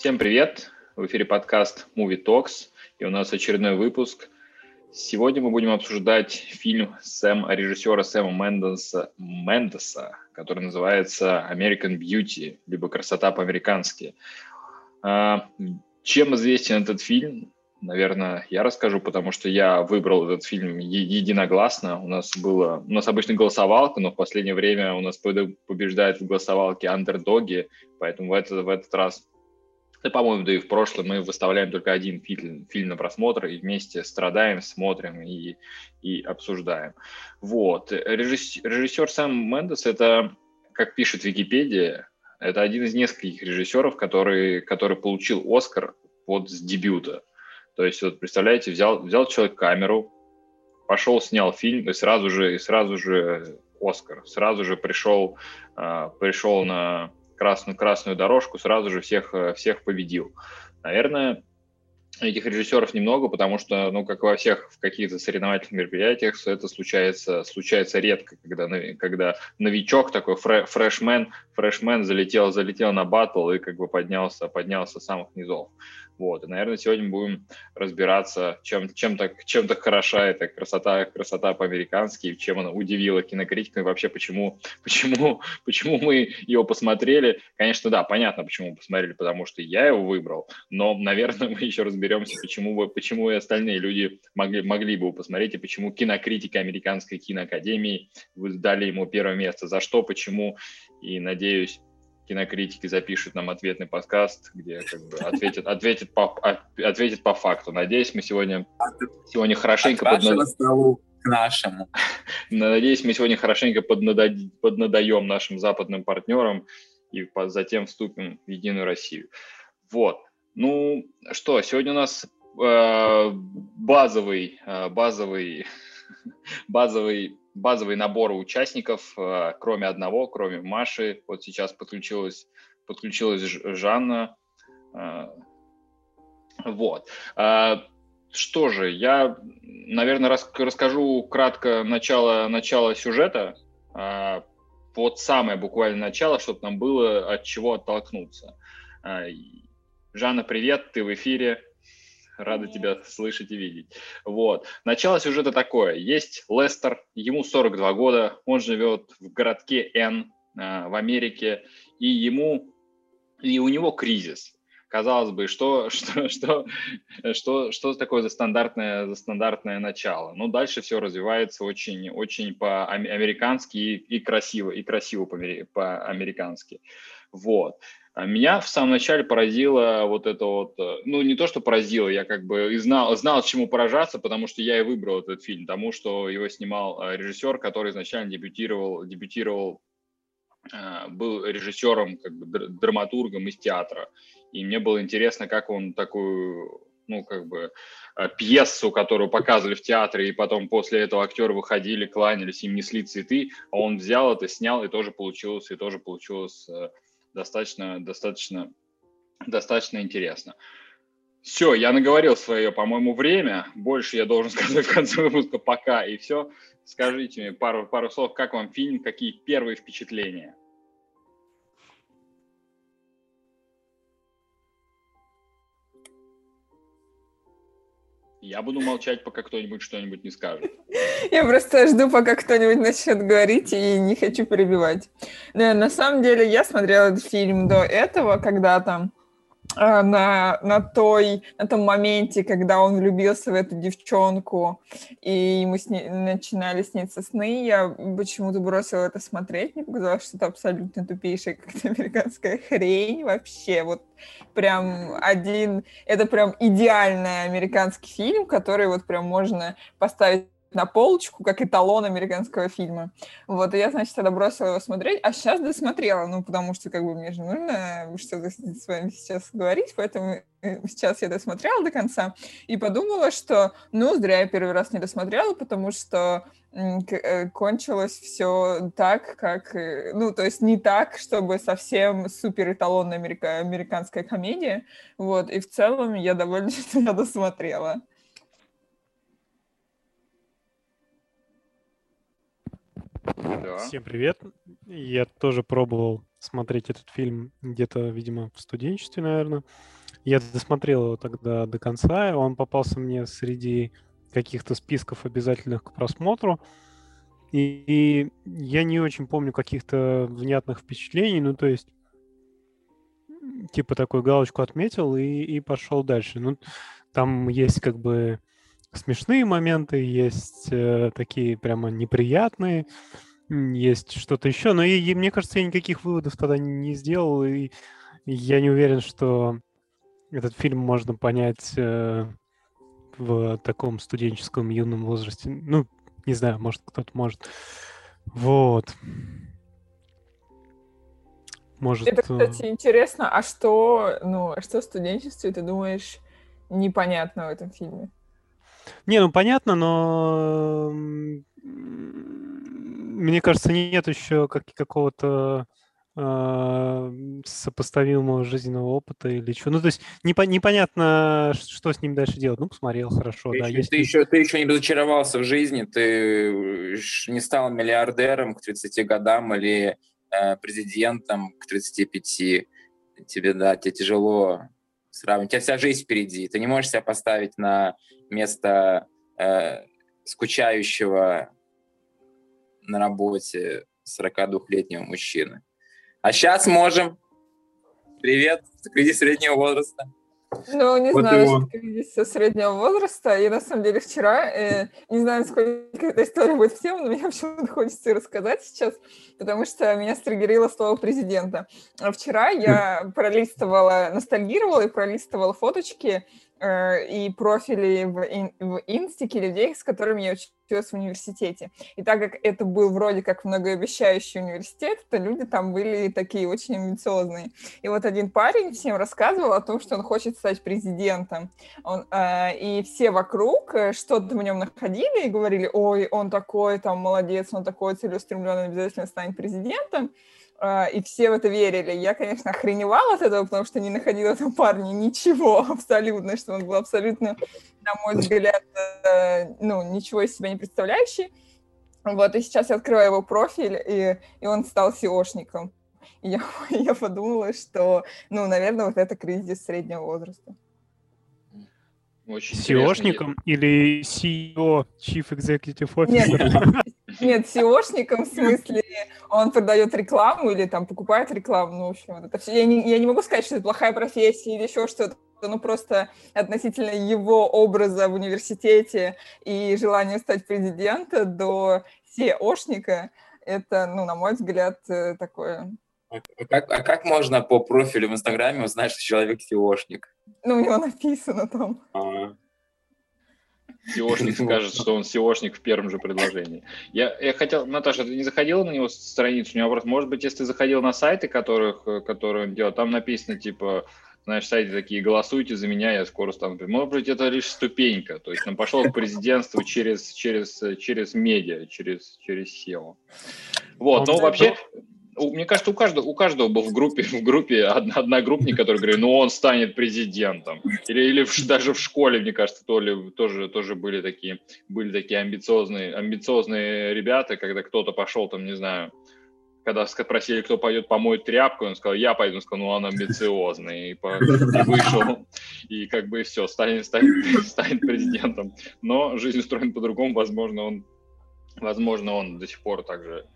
Всем привет! В эфире подкаст Movie Talks, и у нас очередной выпуск. Сегодня мы будем обсуждать фильм Сэм, режиссера Сэма Мендеса, Мендеса, который называется American Beauty, либо «Красота по-американски». А, чем известен этот фильм? Наверное, я расскажу, потому что я выбрал этот фильм единогласно. У нас было, у нас обычно голосовалка, но в последнее время у нас побеждает в голосовалке андердоги, поэтому в этот, в этот раз да, по-моему, да и в прошлом мы выставляем только один фильм, фильм на просмотр и вместе страдаем, смотрим и, и обсуждаем. Вот. Режиссер, режиссер Сэм Мендес – это, как пишет Википедия, это один из нескольких режиссеров, который, который получил Оскар под с дебюта. То есть, вот представляете, взял, взял человек камеру, пошел, снял фильм, и сразу же, и сразу же Оскар, сразу же пришел, э, пришел на красную, красную дорожку, сразу же всех, э, всех победил. Наверное, этих режиссеров немного, потому что, ну, как во всех в каких-то соревновательных мероприятиях, это случается, случается редко, когда, когда новичок такой, фрешмен, фрешмен залетел, залетел на батл и как бы поднялся, поднялся с самых низов. Вот, и, наверное, сегодня будем разбираться, чем, чем, так, чем так хороша эта красота, красота по-американски, чем она удивила кинокритиков, и вообще почему, почему, почему мы его посмотрели. Конечно, да, понятно, почему мы посмотрели, потому что я его выбрал, но, наверное, мы еще разберемся, почему, почему и остальные люди могли, могли бы его посмотреть, и почему кинокритики Американской киноакадемии дали ему первое место, за что, почему, и, надеюсь, кинокритики запишут нам ответный подкаст, где как бы ответит, ответит, по, ответит по факту. Надеюсь, мы сегодня, сегодня хорошенько... От поднад... столу к нашему. Надеюсь, мы сегодня хорошенько поднадо... поднадаем нашим западным партнерам и затем вступим в Единую Россию. Вот. Ну что, сегодня у нас э, базовый, э, базовый, базовый базовый набор участников, э, кроме одного, кроме Маши. Вот сейчас подключилась, подключилась Жанна. Э, вот. А, что же, я, наверное, расскажу кратко начало, начало сюжета. Вот самое буквально начало, чтобы нам было от чего оттолкнуться. Жанна, привет, ты в эфире. Рада тебя слышать и видеть. Вот. Начало сюжета такое. Есть Лестер, ему 42 года, он живет в городке Н э, в Америке, и ему и у него кризис. Казалось бы, что, что, что, что, что такое за стандартное, за стандартное начало? Ну, дальше все развивается очень, очень по-американски и, и красиво, и красиво по-американски. Вот. А меня в самом начале поразило вот это вот, э, ну не то, что поразило, я как бы и знал, знал, чему поражаться, потому что я и выбрал этот фильм, тому, что его снимал э, режиссер, который изначально дебютировал, дебютировал э, был режиссером, как бы драматургом из театра. И мне было интересно, как он такую, ну, как бы, пьесу, которую показывали в театре, и потом после этого актеры выходили, кланялись, им несли цветы, а он взял это, снял, и тоже получилось, и тоже получилось достаточно, достаточно, достаточно интересно. Все, я наговорил свое, по-моему, время. Больше я должен сказать в конце выпуска пока и все. Скажите мне пару, пару слов, как вам фильм, какие первые впечатления? Я буду молчать, пока кто-нибудь что-нибудь не скажет. Я просто жду, пока кто-нибудь начнет говорить, и не хочу перебивать. На самом деле, я смотрела этот фильм до этого, когда-то, а, на, на, той, на том моменте, когда он влюбился в эту девчонку, и ему сни, начинали сниться сны, я почему-то бросила это смотреть, мне показалось, что это абсолютно тупейшая как-то американская хрень вообще, вот прям один, это прям идеальный американский фильм, который вот прям можно поставить на полочку, как эталон американского фильма. Вот, и я, значит, тогда бросила его смотреть, а сейчас досмотрела, ну, потому что, как бы, мне же нужно что-то с вами сейчас говорить, поэтому э, сейчас я досмотрела до конца и подумала, что, ну, зря я первый раз не досмотрела, потому что э, кончилось все так, как, э, ну, то есть не так, чтобы совсем супер эталонная америка, американская комедия, вот, и в целом я довольна, что досмотрела. Да. Всем привет. Я тоже пробовал смотреть этот фильм где-то, видимо, в студенчестве, наверное. Я досмотрел его тогда до конца, он попался мне среди каких-то списков обязательных к просмотру. И, и я не очень помню каких-то внятных впечатлений, ну, то есть, типа такую галочку отметил и, и пошел дальше. Ну, там есть как бы смешные моменты, есть э, такие прямо неприятные, есть что-то еще, но и, и, мне кажется, я никаких выводов тогда не, не сделал, и я не уверен, что этот фильм можно понять э, в таком студенческом юном возрасте. Ну, не знаю, может, кто-то может. Вот. Может... Это, кстати, интересно. А что, ну, а что в студенчестве, ты думаешь, непонятно в этом фильме? Не, ну понятно, но мне кажется, нет еще как какого-то э, сопоставимого жизненного опыта или что. Ну, то есть непо- непонятно, что с ним дальше делать. Ну, посмотрел, хорошо, ты да. Еще, есть... ты, еще, ты еще не разочаровался в жизни, ты не стал миллиардером к 30 годам или э, президентом к 35. Тебе, да, тебе тяжело сравнивать. У тебя вся жизнь впереди. Ты не можешь себя поставить на место э, скучающего на работе 42-летнего мужчины. А сейчас можем. Привет, кризис среднего возраста. Ну, не вот знаю, что кризис среднего возраста. И на самом деле вчера, э, не знаю, сколько эта история будет всем, но мне почему-то хочется рассказать сейчас, потому что меня стригерило слово президента. А вчера я пролистывала, ностальгировала и пролистывала фоточки Э, и профили в, ин, в инстике людей, с которыми я училась в университете. И так как это был вроде как многообещающий университет, то люди там были такие очень амбициозные. И вот один парень всем рассказывал о том, что он хочет стать президентом. Он, э, и все вокруг э, что-то в нем находили и говорили, ой, он такой там молодец, он такой целеустремленный, обязательно станет президентом. А, и все в это верили. Я, конечно, охреневала от этого, потому что не находила там парня ничего абсолютно, что он был абсолютно, на мой взгляд, э, ну, ничего из себя не представляющий. Вот, и сейчас я открываю его профиль, и, и он стал SEOшником. И я, я подумала, что, ну, наверное, вот это кризис среднего возраста. Очень SEOшником или CEO, Chief Executive Officer? Нет, нет, SEOшником в смысле он продает рекламу или там покупает рекламу, ну, в общем, вот это все. Я не, я не могу сказать, что это плохая профессия или еще что-то, ну, просто относительно его образа в университете и желания стать президентом до SEOшника, это, ну, на мой взгляд, э, такое а как, а как можно по профилю в Инстаграме узнать, что человек SEOшник? Ну, у него написано там. А. SEOшник скажет, что он SEOшник в первом же предложении. Я, я хотел, Наташа, ты не заходила на него страницу? У него вопрос, может быть, если ты заходил на сайты, которых, которые он делал, там написано, типа, знаешь, сайты такие, голосуйте за меня, я скоро стану. Может быть, это лишь ступенька, то есть он пошел к президентству через, через, через медиа, через, через SEO. Вот, но вообще, мне кажется, у каждого, у каждого был в группе, в группе одногруппник, который говорит, ну он станет президентом. Или, или в, даже в школе, мне кажется, то ли, тоже, тоже были такие, были такие амбициозные, амбициозные ребята, когда кто-то пошел там, не знаю, когда спросили, кто пойдет помоет тряпку, он сказал, я пойду, он сказал, ну он амбициозный, и, по, и вышел, и как бы все, станет, станет, станет президентом. Но жизнь устроена по-другому, возможно, он, возможно, он до сих пор также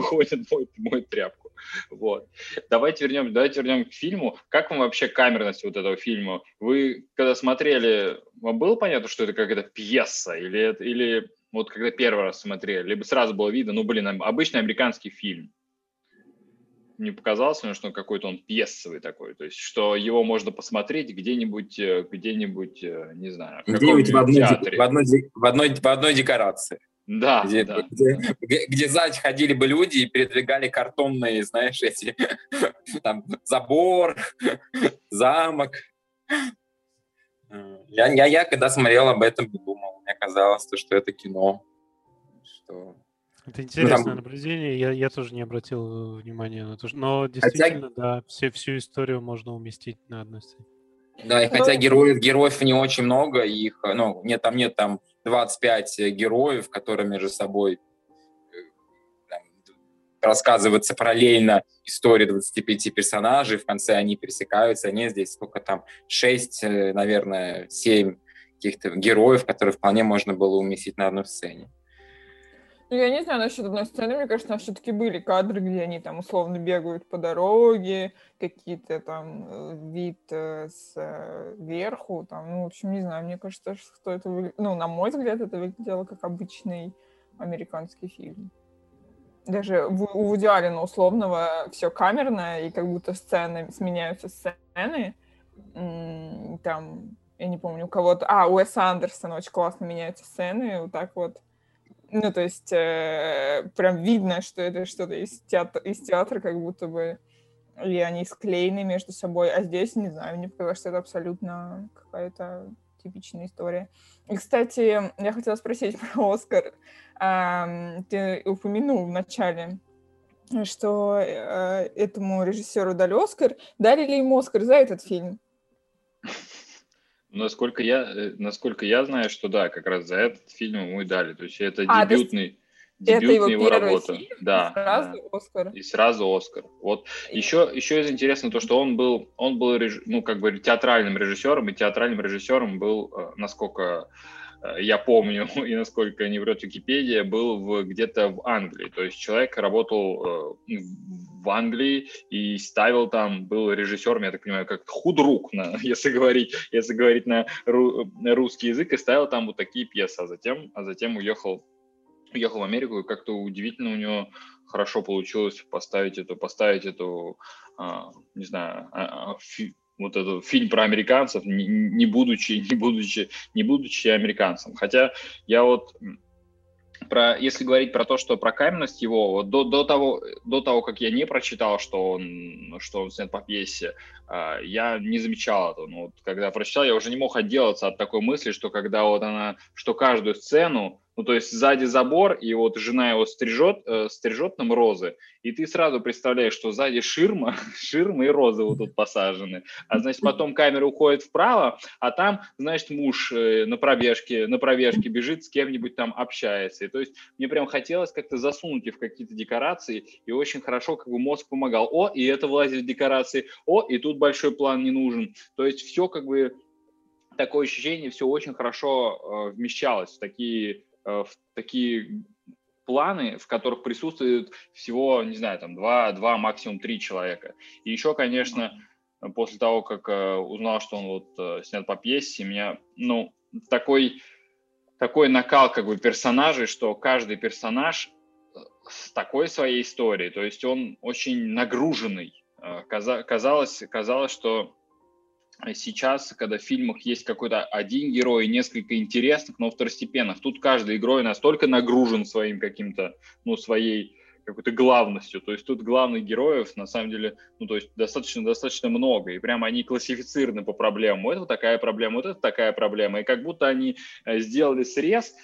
ходит, моет, моет тряпку. Вот. Давайте вернем, давайте вернем к фильму. Как вам вообще камерность вот этого фильма? Вы, когда смотрели, вам было понятно, что это какая-то пьеса? Или, или вот когда первый раз смотрели, либо сразу было видно, ну, блин, обычный американский фильм. Не показалось мне, что какой-то он пьесовый такой, то есть, что его можно посмотреть где-нибудь, э, где-нибудь, э, не знаю, где-нибудь в одной, в, одной, в, одной, в одной декорации. Да, где, да. Где, где, где сзади ходили бы люди и передвигали картонные, знаешь, эти там забор, замок. Я, я, я когда смотрел об этом, думал, мне казалось, что это кино. Что... Это интересное ну, там... наблюдение. Я, я тоже не обратил внимания на то, но действительно, хотя... да, все, всю историю можно уместить на одной сцене. Да, и хотя героев, героев не очень много, их, ну, нет, там нет там 25 героев, которые между собой э, там, рассказываться параллельно история 25 персонажей, в конце они пересекаются, они здесь сколько там, 6, э, наверное, 7 каких-то героев, которые вполне можно было уместить на одной сцене. Ну, я не знаю насчет одной сцены, мне кажется, там все-таки были кадры, где они там условно бегают по дороге, какие-то там э, вид э, сверху, там, ну, в общем, не знаю, мне кажется, что это, ну, на мой взгляд, это выглядело как обычный американский фильм. Даже у Вуди Аллена условного все камерное, и как будто сцены, сменяются сцены, там, я не помню, у кого-то... А, у Эса Андерсона очень классно меняются сцены, вот так вот ну, то есть э, прям видно, что это что-то из театра, из театра, как будто бы, или они склеены между собой, а здесь, не знаю, мне показалось, что это абсолютно какая-то типичная история. И, кстати, я хотела спросить про Оскар. А, ты упомянул в начале, что э, этому режиссеру дали Оскар. Дали ли ему Оскар за этот фильм? Насколько я, э, насколько я знаю, что да, как раз за этот фильм ему и дали. То есть это а, дебютный, дебютная его, его работа. Фильм, да. И сразу да. Оскар. И сразу Оскар. Вот и... еще, еще из интересного то, что он был, он был, ну, как бы театральным режиссером, и театральным режиссером был, э, насколько я помню, и насколько не врет Википедия, был в, где-то в Англии. То есть человек работал э, в Англии и ставил там, был режиссером, я так понимаю, как худрук, на, если, говорить, если говорить на, ру, на русский язык, и ставил там вот такие пьесы, а затем, а затем уехал, уехал в Америку, и как-то удивительно у него хорошо получилось поставить эту, поставить эту, а, не знаю, фи, вот этот фильм про американцев, не, не будучи, не будучи, не будучи американцем. Хотя я вот про, если говорить про то, что про каменность его, вот до, до, того, до того, как я не прочитал, что он, что он снят по пьесе, э, я не замечал этого. Но вот, когда прочитал, я уже не мог отделаться от такой мысли, что когда вот она, что каждую сцену ну, то есть сзади забор, и вот жена его стрижет, э, стрижет нам розы, и ты сразу представляешь, что сзади ширма, ширма и розы вот тут посажены. А, значит, потом камера уходит вправо, а там, значит, муж э, на пробежке, на пробежке бежит, с кем-нибудь там общается. И то есть мне прям хотелось как-то засунуть их в какие-то декорации, и очень хорошо как бы мозг помогал. О, и это влазит в декорации, о, и тут большой план не нужен. То есть все как бы такое ощущение, все очень хорошо э, вмещалось в такие в такие планы, в которых присутствует всего, не знаю, там два, два максимум три человека. И еще, конечно, после того, как э, узнал, что он вот э, снят по пьесе, меня, ну, такой, такой накал как бы персонажей, что каждый персонаж с такой своей историей, то есть он очень нагруженный. Казалось, казалось, что сейчас, когда в фильмах есть какой-то один герой, несколько интересных, но второстепенных, тут каждый герой настолько нагружен своим каким-то, ну, своей какой-то главностью. То есть тут главных героев, на самом деле, ну, то есть достаточно-достаточно много, и прямо они классифицированы по проблемам. Вот это такая проблема, вот это такая проблема. И как будто они э, сделали срез,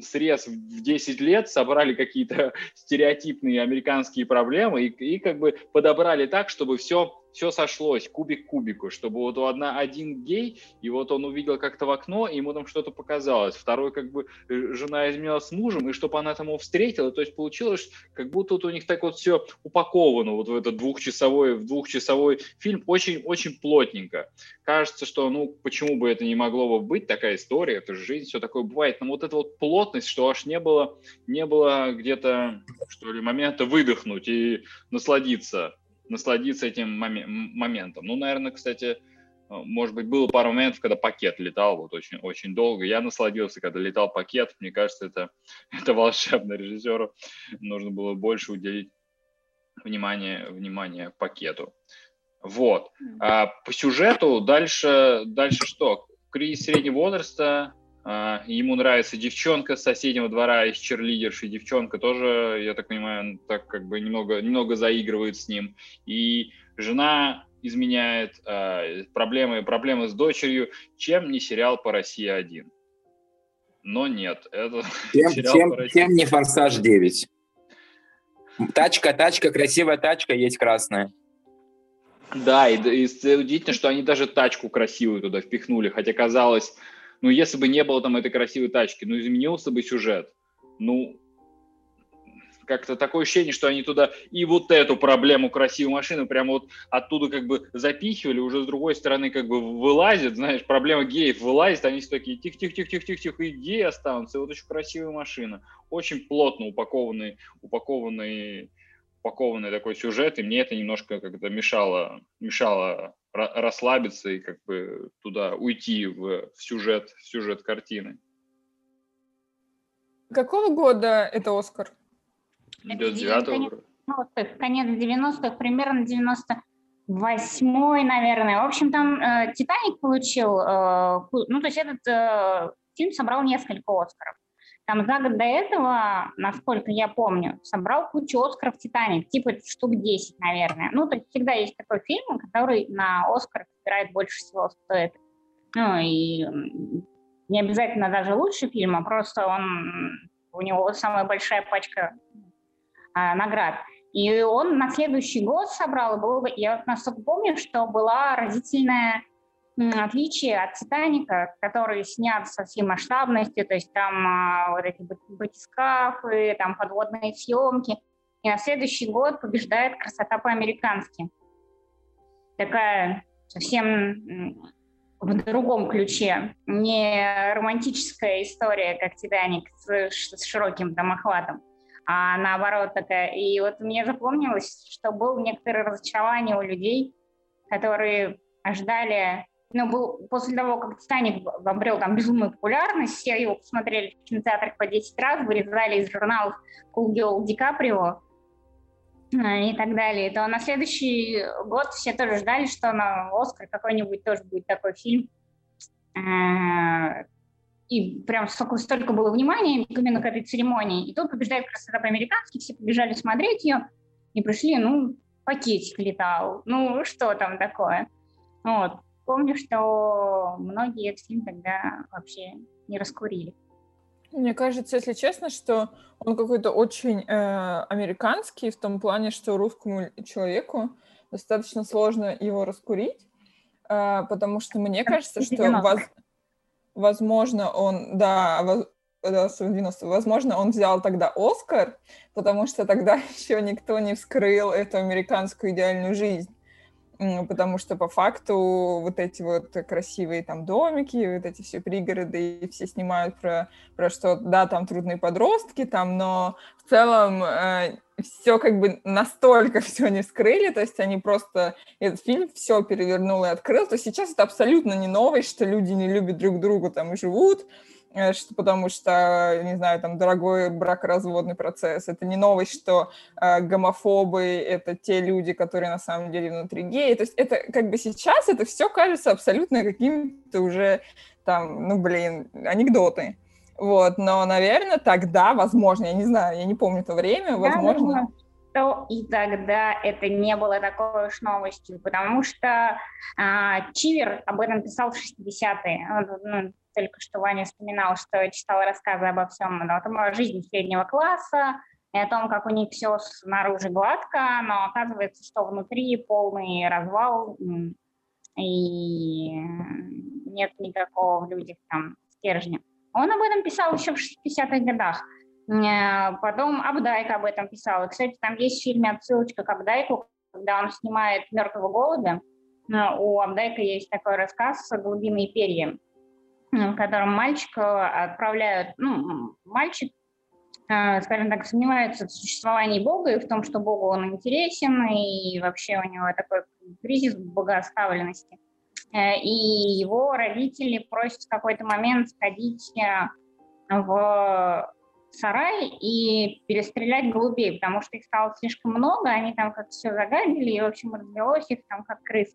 срез в 10 лет, собрали какие-то стереотипные американские проблемы и, и как бы подобрали так, чтобы все все сошлось, кубик к кубику, чтобы вот у одна, один гей, и вот он увидел как-то в окно, и ему там что-то показалось. Второй как бы э, жена изменила с мужем, и чтобы она там его встретила, то есть получилось, как будто вот у них так вот все упаковано вот в этот двухчасовой, в двухчасовой фильм очень-очень плотненько. Кажется, что, ну, почему бы это не могло бы быть, такая история, это же жизнь, все такое бывает, но вот эта вот плотность, что аж не было, не было где-то, что ли, момента выдохнуть и насладиться насладиться этим моментом. Ну, наверное, кстати, э, может быть, было пару моментов, когда пакет летал вот очень, очень долго. Я насладился, когда летал пакет. Мне кажется, это, это волшебно. Режиссеру нужно было больше уделить внимание, внимание пакету. Вот. А по сюжету дальше, дальше что? Кризис среднего возраста, ему нравится девчонка с соседнего двора из черлидерши. Девчонка тоже, я так понимаю, так как бы немного, немного заигрывает с ним. И жена изменяет, а, проблемы, проблемы с дочерью. Чем не сериал по России один? Но нет, это по России. Чем не «Форсаж 9»? Тачка, тачка, красивая тачка, есть красная. Да, и, и удивительно, что они даже тачку красивую туда впихнули, хотя казалось, ну, если бы не было там этой красивой тачки, ну, изменился бы сюжет. Ну, как-то такое ощущение, что они туда и вот эту проблему красивой машины прямо вот оттуда как бы запихивали, уже с другой стороны как бы вылазит, знаешь, проблема геев вылазит, они все такие тихо-тихо-тихо-тихо-тихо, и геи останутся, и вот очень красивая машина, очень плотно упакованный, упакованный, упакованный такой сюжет, и мне это немножко как-то мешало, мешало расслабиться и как бы туда уйти в, в сюжет, в сюжет картины. Какого года это Оскар? 99-го. Ну, конец 90-х, примерно 98-й, наверное. В общем, там э, «Титаник» получил, э, ну, то есть этот э, фильм собрал несколько Оскаров. Там за год до этого, насколько я помню, собрал кучу Оскаров «Титаник», типа штук 10, наверное. Ну, то есть всегда есть такой фильм, который на Оскар собирает больше всего стоит. Ну, и не обязательно даже лучший фильм, а просто он, у него самая большая пачка а, наград. И он на следующий год собрал, был, я насколько помню, что была разительная отличие от «Титаника», который снят со всей масштабностью, то есть там а, вот эти батискафы, там подводные съемки. И на следующий год побеждает «Красота по-американски». Такая совсем в другом ключе. Не романтическая история, как «Титаник» с, с широким там охватом, а наоборот такая. И вот мне запомнилось, что было некоторое разочарование у людей, которые ждали, ну, был, после того, как «Титаник» обрел там безумную популярность, все его посмотрели в кинотеатрах по 10 раз, вырезали из журналов «Cool Girl Ди Каприо», и так далее, то на следующий год все тоже ждали, что на Оскар какой-нибудь тоже будет такой фильм. Э, и прям столько, столько было внимания именно к этой церемонии. И тут побеждает красота по-американски, все побежали смотреть ее и пришли, ну, пакетик летал. Ну, что там такое? Вот. Помню, что многие этот фильм тогда вообще не раскурили. Мне кажется, если честно, что он какой-то очень э, американский в том плане, что русскому человеку достаточно сложно его раскурить, э, потому что мне кажется, что воз, возможно он, да, воз, да, 90 возможно, он взял тогда Оскар, потому что тогда еще никто не вскрыл эту американскую идеальную жизнь потому что по факту вот эти вот красивые там домики, вот эти все пригороды, и все снимают про, про что, да, там трудные подростки, там, но в целом э, все как бы настолько все не скрыли, то есть они просто этот фильм все перевернул и открыл, то сейчас это абсолютно не новость, что люди не любят друг друга там и живут, что, потому что, не знаю, там, дорогой бракоразводный процесс. Это не новость, что э, гомофобы — это те люди, которые на самом деле внутри геи. То есть это как бы сейчас это все кажется абсолютно каким-то уже там, ну, блин, анекдоты. Вот, но, наверное, тогда, возможно, я не знаю, я не помню то время, возможно... то и тогда это не было такой уж новостью, потому что а, Чивер об этом писал в 60-е. Только что Ваня вспоминал, что читала рассказы обо всем, но это моя жизнь среднего класса, и о том, как у них все снаружи гладко, но оказывается, что внутри полный развал, и нет никакого в людях там стержня. Он об этом писал еще в 60-х годах. Э, потом Абдайк об этом писал. И, кстати, там есть в фильме отсылочка к Абдайку, когда он снимает «Мертвого голубя». Э, у Абдайка есть такой рассказ «Голубиные перья», в котором мальчика отправляют, ну, мальчик, э, скажем так, сомневается в существовании Бога и в том, что Богу он интересен, и вообще у него такой кризис богооставленности. Э, и его родители просят в какой-то момент сходить э, в сарай и перестрелять голубей, потому что их стало слишком много, они там как все загадили, и, в общем, развелось их там как крыс.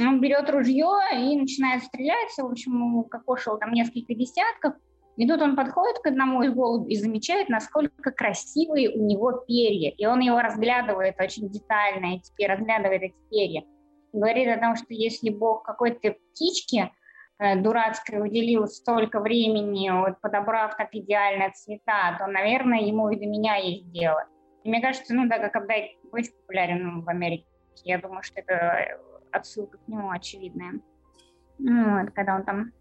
Он берет ружье и начинает стрелять, в общем, укокошил там несколько десятков, и тут он подходит к одному из голубей и замечает, насколько красивые у него перья. И он его разглядывает очень детально, и разглядывает эти перья. И говорит о том, что если Бог какой-то птичке э, дурацкой уделил столько времени, вот, подобрав так идеально цвета, то, наверное, ему и до меня есть дело. И мне кажется, ну да, как Абдай очень популярен в Америке. Я думаю, что это отсылка к нему очевидная. Ну, вот, когда он там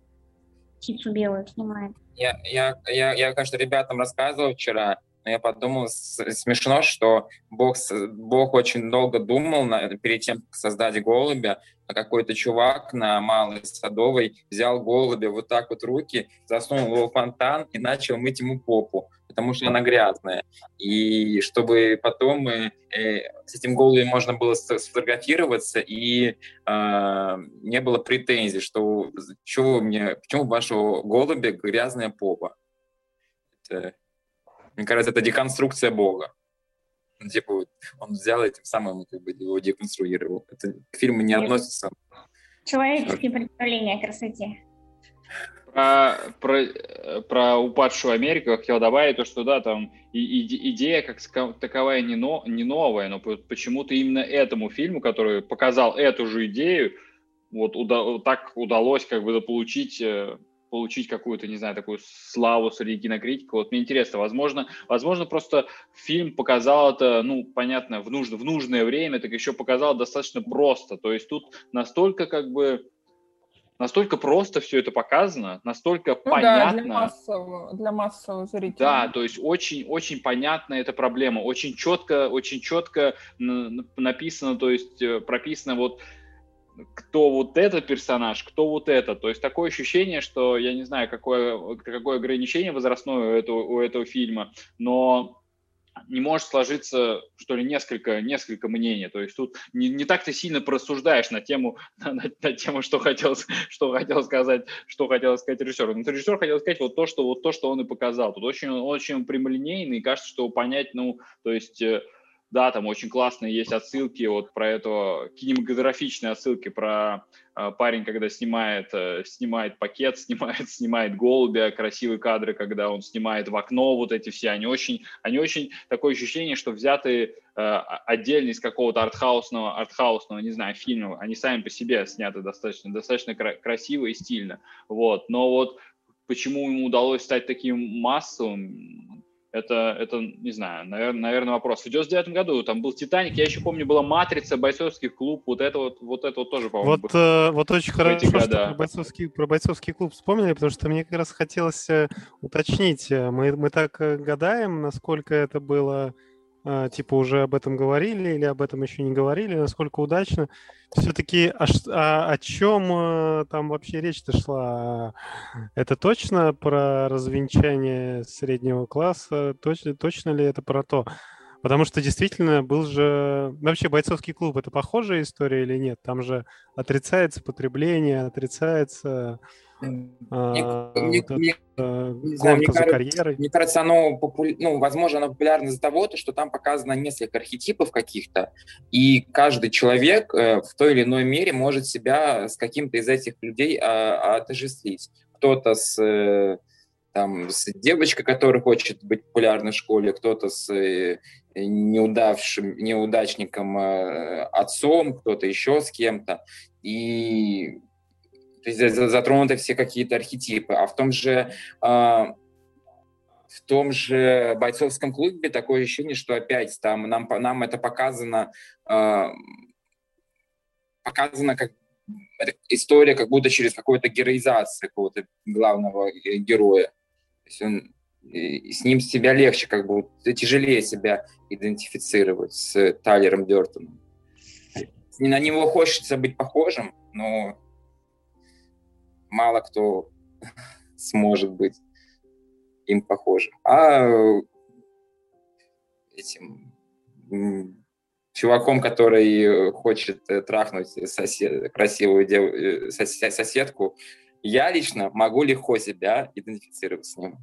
птицу белую снимает. Я, я, я, я, конечно, ребятам рассказывал вчера, но я подумал, смешно, что Бог, Бог очень долго думал на, перед тем, как создать голубя, а какой-то чувак на Малой Садовой взял голубя вот так вот руки, засунул его в фонтан и начал мыть ему попу, потому что она грязная. И чтобы потом э, э, с этим голубем можно было сфотографироваться, и э, не было претензий, что чего мне, почему вашего голубя грязная попа. Это, мне кажется, это деконструкция Бога. Ну, типа, вот, он взял и тем самым как бы, его деконструировал. Это к фильму не относится. Человеческие представления о красоте. Про, про, про упадшую Америку я хотел добавить то, что да, там и, и, идея как таковая не, но, не новая, но почему-то именно этому фильму, который показал эту же идею, вот уда, так удалось как бы заполучить э, получить какую-то, не знаю, такую славу среди кинокритиков. Вот мне интересно, возможно, возможно, просто фильм показал это, ну, понятно, в, нужно, в нужное время, так еще показал достаточно просто. То есть тут настолько как бы настолько просто все это показано, настолько ну, понятно. Да, для массового, для массового зрителя. Да, то есть очень, очень понятна эта проблема, очень четко, очень четко написано, то есть э, прописано вот кто вот этот персонаж, кто вот это. То есть такое ощущение, что я не знаю, какое, какое ограничение возрастное у этого, у этого фильма, но не может сложиться, что ли, несколько, несколько мнений. То есть тут не, не так ты сильно просуждаешь на тему, на, на, на тему, что хотел, что хотел сказать, что хотел сказать режиссер. Но режиссер хотел сказать вот то, что, вот то, что он и показал. Тут очень, очень прямолинейный, и кажется, что понять, ну, то есть э, да, там очень классные есть отсылки вот про это, кинематографичные отсылки про э, парень, когда снимает, э, снимает пакет, снимает, снимает голубя, красивые кадры, когда он снимает в окно, вот эти все, они очень, они очень такое ощущение, что взяты э, отдельно из какого-то артхаусного, артхаусного, не знаю, фильма, они сами по себе сняты достаточно, достаточно кра- красиво и стильно, вот, но вот почему ему удалось стать таким массовым, это, это не знаю, наверное, наверное, вопрос. В 99 году там был «Титаник», я еще помню, была «Матрица», «Бойцовский клуб», вот это вот, вот это вот тоже, по-моему, Вот, э, вот очень хорошо, что про бойцовский, про «Бойцовский клуб» вспомнили, потому что мне как раз хотелось э, уточнить. Э, мы, мы так э, гадаем, насколько это было типа уже об этом говорили или об этом еще не говорили, насколько удачно. Все-таки о, о, о чем э, там вообще речь-то шла? Это точно про развенчание среднего класса? Точно, точно ли это про то? Потому что действительно был же... Вообще бойцовский клуб — это похожая история или нет? Там же отрицается потребление, отрицается а, мне, мне, не знаю, мне, кажется, мне кажется, оно попу... ну, возможно, оно популярно из-за того, что там показано несколько архетипов каких-то, и каждый человек э, в той или иной мере может себя с каким-то из этих людей а, отождествить. Кто-то с, э, там, с девочкой, которая хочет быть популярной в школе, кто-то с э, неудавшим, неудачником отцом, кто-то еще с кем-то. И то есть затронуты все какие-то архетипы. А в том же а, в том же бойцовском клубе такое ощущение, что опять там нам, нам это показано, э, показано как история как будто через какую-то героизацию какого-то главного героя. То есть он, и с ним себя легче, как будто тяжелее себя идентифицировать с Тайлером Дертоном. На него хочется быть похожим, но мало кто сможет быть им похожим. А этим чуваком, который хочет э, трахнуть сосед, красивую дев, э, сосед, соседку, я лично могу легко себя идентифицировать с ним.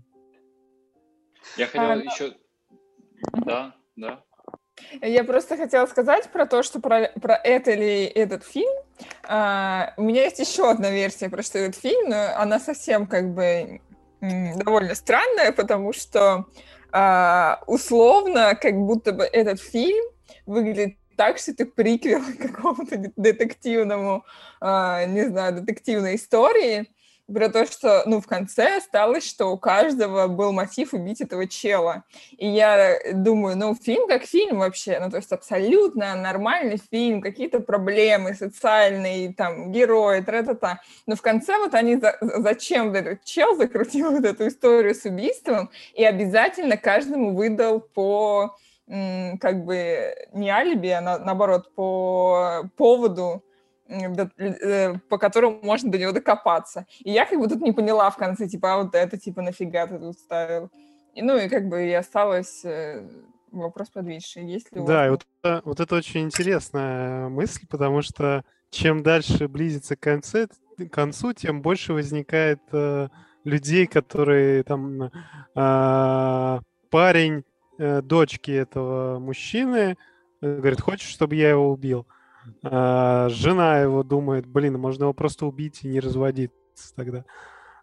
Я хотел а, еще... Да, да. Я просто хотела сказать про то, что про, про это или этот фильм. А, у меня есть еще одна версия про что этот фильм, но она совсем как бы довольно странная, потому что а, условно как будто бы этот фильм выглядит так, что это приквел к какому-то детективному, а, не знаю, детективной истории. Про то, что, ну, в конце осталось, что у каждого был мотив убить этого чела. И я думаю, ну, фильм как фильм вообще, ну, то есть абсолютно нормальный фильм, какие-то проблемы социальные, там, герои, тра-та-та. Но в конце вот они за- зачем этот чел закрутил вот эту историю с убийством и обязательно каждому выдал по как бы не алиби, а на, наоборот по поводу, по которому можно до него докопаться. И я как бы тут не поняла в конце, типа, а вот это, типа, нафига ты тут ставил? И, ну, и как бы и осталось э, вопрос подвисший. Есть ли да, и вот, это, вот это очень интересная мысль, потому что чем дальше близится к концу, к концу тем больше возникает э, людей, которые там э, парень э, дочки этого мужчины, э, говорит, хочешь, чтобы я его убил? А, жена его думает, блин, можно его просто убить и не разводиться тогда.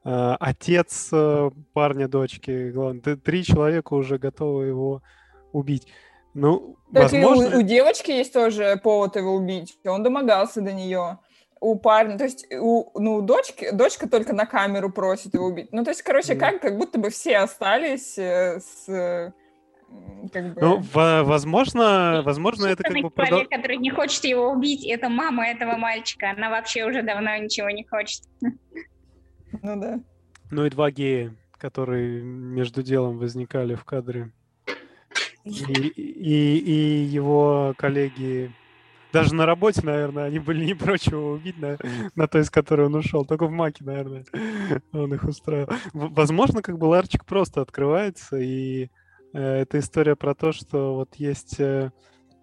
А, отец э, парня дочки, главное, три человека уже готовы его убить. Ну, так возможно... и у, у девочки есть тоже повод его убить. Он домогался до нее. У парня, то есть у, ну, дочки, дочка только на камеру просит его убить. Ну, то есть, короче, mm. как, как будто бы все остались э, с как бы... Ну, возможно, возможно, это как бы... Человек, который не хочет его убить, это мама этого мальчика. Она вообще уже давно ничего не хочет. Ну да. Ну и два гея, которые между делом возникали в кадре. И, и, и его коллеги даже на работе, наверное, они были не прочь его убить на, на той, с которой он ушел. Только в Маке, наверное, он их устроил. Возможно, как бы ларчик просто открывается, и это история про то, что вот есть э,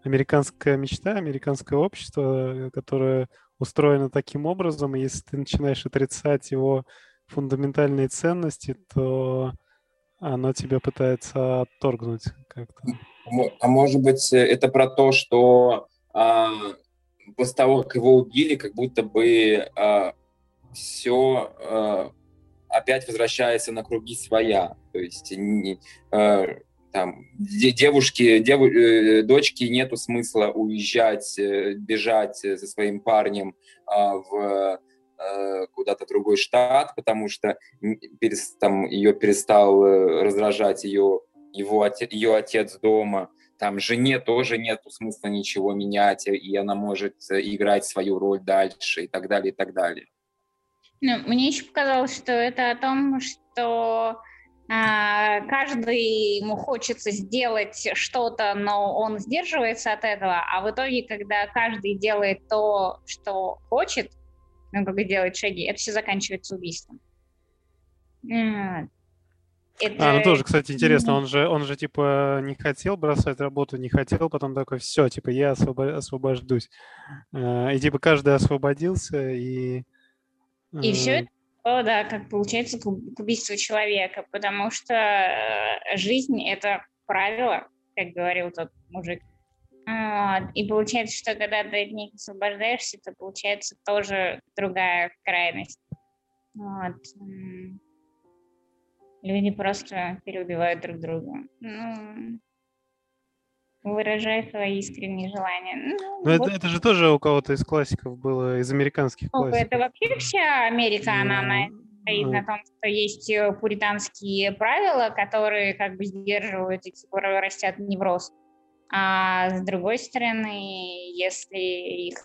американская мечта, американское общество, э, которое устроено таким образом, и если ты начинаешь отрицать его фундаментальные ценности, то оно тебя пытается отторгнуть как-то. А может быть, это про то, что а, после того, как его убили, как будто бы а, все а, опять возвращается на круги своя. То есть не, а, там девушки, дев, э, дочки нету смысла уезжать, э, бежать со своим парнем а, в э, куда-то в другой штат, потому что там ее перестал раздражать ее его отец, ее отец дома. Там жене тоже нету смысла ничего менять, и она может играть свою роль дальше и так далее, и так далее. Ну, мне еще показалось, что это о том, что каждый ему хочется сделать что-то, но он сдерживается от этого, а в итоге, когда каждый делает то, что хочет, ну, как делает шаги, это все заканчивается убийством. Это... А, ну тоже, кстати, интересно, он же, он же, типа, не хотел бросать работу, не хотел, потом такой, все, типа, я освобо- освобождусь. А, и, типа, каждый освободился, и... И все это да, как получается к убийству человека, потому что э, жизнь — это правило, как говорил тот мужик. И получается, что когда ты от них освобождаешься, то получается тоже другая крайность. Вот. Люди просто переубивают друг друга. Ну, выражая свои искренние желания. Ну, Но вот. это, это же тоже у кого-то из классиков было, из американских ну, классиков. Это вообще вся Америка, она на, стоит на том, что есть э, пуританские правила, которые как бы сдерживают и типа растят невроз. А с другой стороны, если их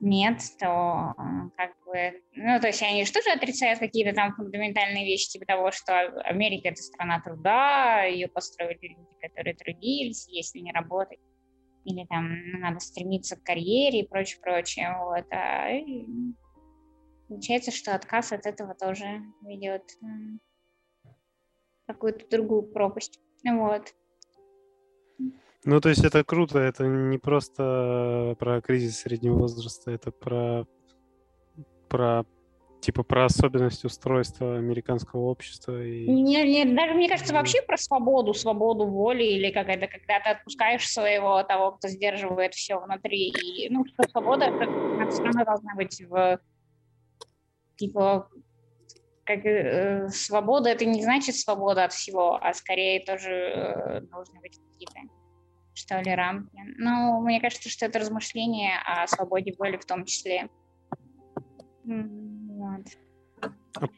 нет, то как бы, ну, то есть они же тоже отрицают какие-то там фундаментальные вещи, типа того, что Америка — это страна труда, ее построили люди, которые трудились, если не работать, или там ну, надо стремиться к карьере и прочее, прочее, вот, а и получается, что отказ от этого тоже ведет какую-то другую пропасть, вот. Ну, то есть это круто, это не просто про кризис среднего возраста, это про, про типа про особенности устройства американского общества. И... Не, не, даже мне кажется, вообще про свободу, свободу воли, или как это, когда ты отпускаешь своего того, кто сдерживает все внутри. И, ну, что свобода, это все равно должна быть в типа как э, свобода это не значит свобода от всего, а скорее тоже э, должны быть какие-то что ли, рамки. Ну, мне кажется, что это размышление о свободе воли в том числе. Вот.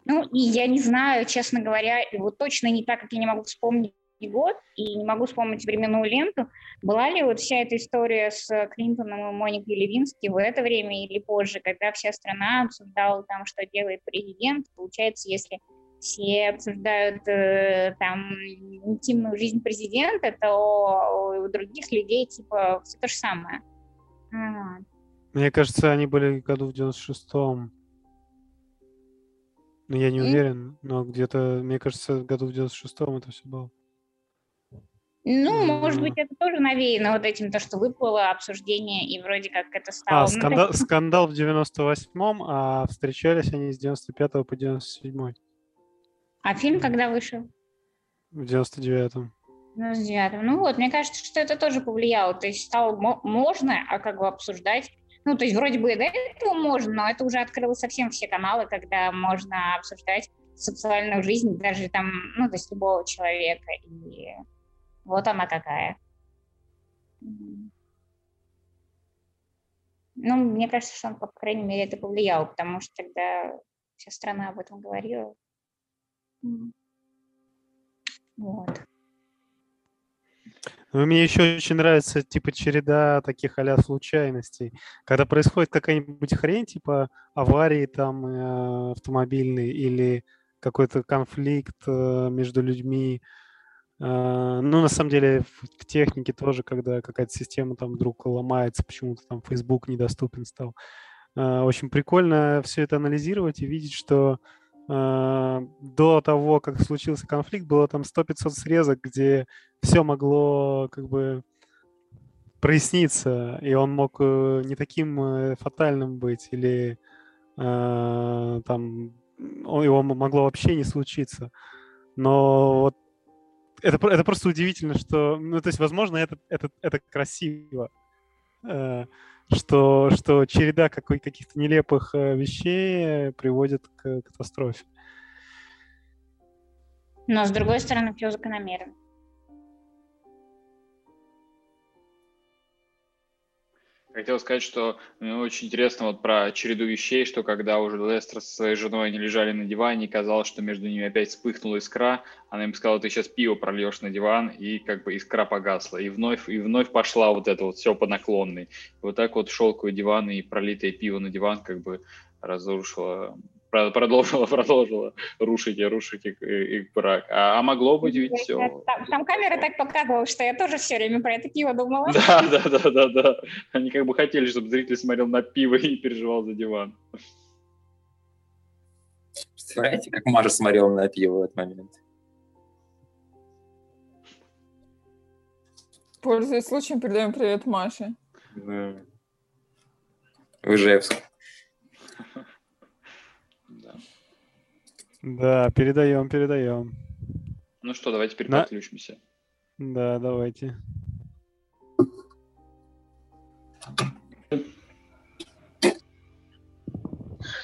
Ну, и я не знаю, честно говоря, вот точно не так, как я не могу вспомнить год и не могу вспомнить временную ленту. Была ли вот вся эта история с Клинтоном и Моникой Левински в это время или позже, когда вся страна обсуждала там, что делает президент? Получается, если все обсуждают э, там интимную жизнь президента, то у других людей типа все то же самое. Мне кажется, они были году в 96-м. Ну, я не и? уверен, но где-то, мне кажется, году в 96-м это все было. Ну, может быть, это тоже навеяно вот этим, то, что выплыло обсуждение, и вроде как это стало... А, скандал, ну, скандал в 98-м, а встречались они с 95 по 97 А фильм когда вышел? В 99-м. Ну, с 9 Ну вот, мне кажется, что это тоже повлияло. То есть стало можно, а как бы обсуждать ну, то есть вроде бы до этого можно, но это уже открыло совсем все каналы, когда можно обсуждать сексуальную жизнь даже там, ну, то есть любого человека. И вот она какая. Ну, мне кажется, что он, по крайней мере, это повлияло, потому что тогда вся страна об этом говорила. Вот. Ну, мне еще очень нравится, типа, череда таких а случайностей. Когда происходит какая-нибудь хрень, типа аварии там э, автомобильной или какой-то конфликт э, между людьми, а, ну, на самом деле, в технике тоже, когда какая-то система там вдруг ломается, почему-то там Facebook недоступен стал. А, очень прикольно все это анализировать и видеть, что до того, как случился конфликт, было там 100-500 срезок, где все могло как бы проясниться, и он мог э, не таким э, фатальным быть, или там его могло вообще не случиться. Но вот это, это просто удивительно, что, ну, то есть, возможно, это, это, это красиво, э, что, что череда какой, каких-то нелепых э, вещей приводит к катастрофе. Но, с другой стороны, все закономерно. Хотел сказать, что мне очень интересно вот про череду вещей, что когда уже Лестер со своей женой они лежали на диване, казалось, что между ними опять вспыхнула искра, она им сказала, ты сейчас пиво прольешь на диван, и как бы искра погасла. И вновь, и вновь пошла вот это вот все по наклонной. И вот так вот шелковый диван и пролитое пиво на диван как бы разрушило продолжила, продолжила рушить и рушить их, их брак. А, а могло быть ведь все. Там, там камера так показывала, что я тоже все время про это пиво думала. Да, да, да, да, да. Они как бы хотели, чтобы зритель смотрел на пиво и переживал за диван. Представляете, как Маша смотрела на пиво в этот момент? Пользуясь случаем, передаем привет Маше. Да. В Ижевск. Да, передаем, передаем. Ну что, давайте теперь На... подключимся. Да, давайте.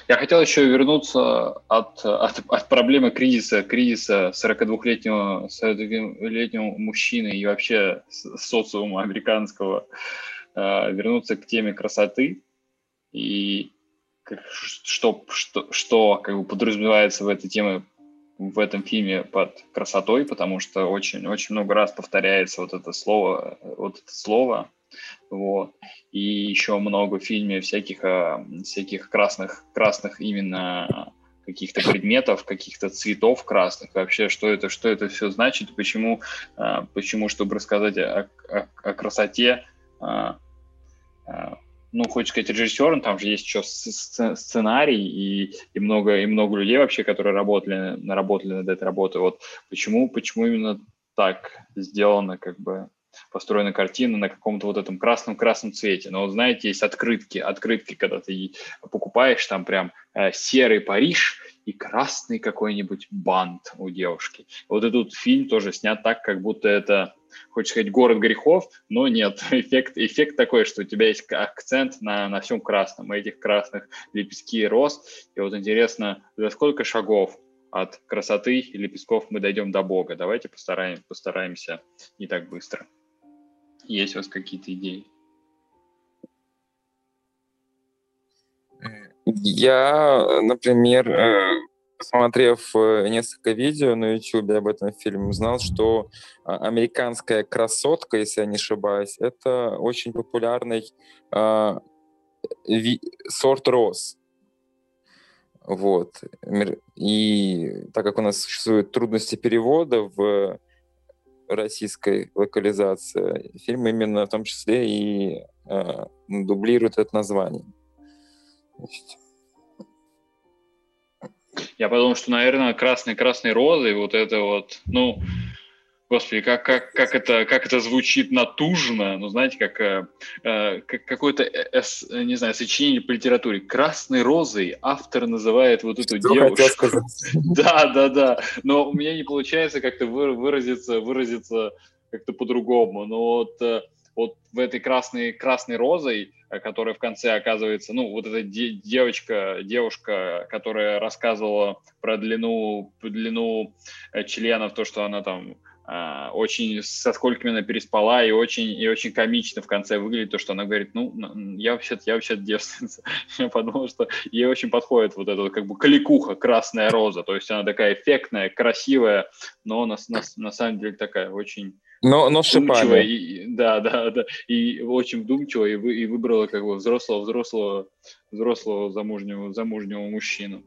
Я хотел еще вернуться от, от, от проблемы кризиса, кризиса 42-летнего, 42-летнего мужчины и вообще социума американского, э, вернуться к теме красоты и что, что, что как бы подразумевается в этой теме, в этом фильме под красотой, потому что очень-очень много раз повторяется вот это слово, вот это слово, вот. И еще много в фильме всяких, а, всяких красных, красных именно каких-то предметов, каких-то цветов красных. Вообще, что это, что это все значит, почему, а, почему чтобы рассказать о, о, о красоте, а, ну, хочешь сказать, режиссером, там же есть еще сценарий и, и, много, и много людей вообще, которые работали, работали над этой работой. Вот почему, почему именно так сделано, как бы построена картина на каком-то вот этом красном-красном цвете. Но, вот, знаете, есть открытки, открытки, когда ты покупаешь там прям э, серый Париж и красный какой-нибудь бант у девушки. Вот этот фильм тоже снят так, как будто это хочешь сказать, город грехов, но нет, эффект, эффект такой, что у тебя есть акцент на, на всем красном, этих красных лепестки роз. И вот интересно, за сколько шагов от красоты и лепестков мы дойдем до Бога? Давайте постараем, постараемся не так быстро. Есть у вас какие-то идеи? Я, например, э, посмотрев э, несколько видео на YouTube об этом фильме, узнал, что а, американская красотка, если я не ошибаюсь, это очень популярный э, ви, сорт роз. Вот. И так как у нас существуют трудности перевода в российской локализации, фильм именно в том числе и э, дублирует это название. Я подумал, что, наверное, красные-красные розы, вот это вот, ну, Господи, как, как, как, это, как это звучит натужно, ну, знаете, как, э, э как какое-то, э, э, не знаю, сочинение по литературе. «Красной розой» автор называет вот эту Что девушку. Да, да, да. Но у меня не получается как-то выразиться, выразиться как-то по-другому. Но вот, вот в этой красной, красной розой, которая в конце оказывается, ну, вот эта девочка, девушка, которая рассказывала про длину, длину членов, то, что она там Uh, очень со сколькими она переспала и очень и очень комично в конце выглядит то, что она говорит, ну я вообще я вообще девственница. я подумал, что ей очень подходит вот эта как бы каликуха, красная роза, то есть она такая эффектная, красивая, но на, на, на самом деле такая очень но, но вдумчивая, и, да, да, да, и очень вдумчивая, и, вы, и выбрала как бы взрослого, взрослого, взрослого замужнего, замужнего мужчину.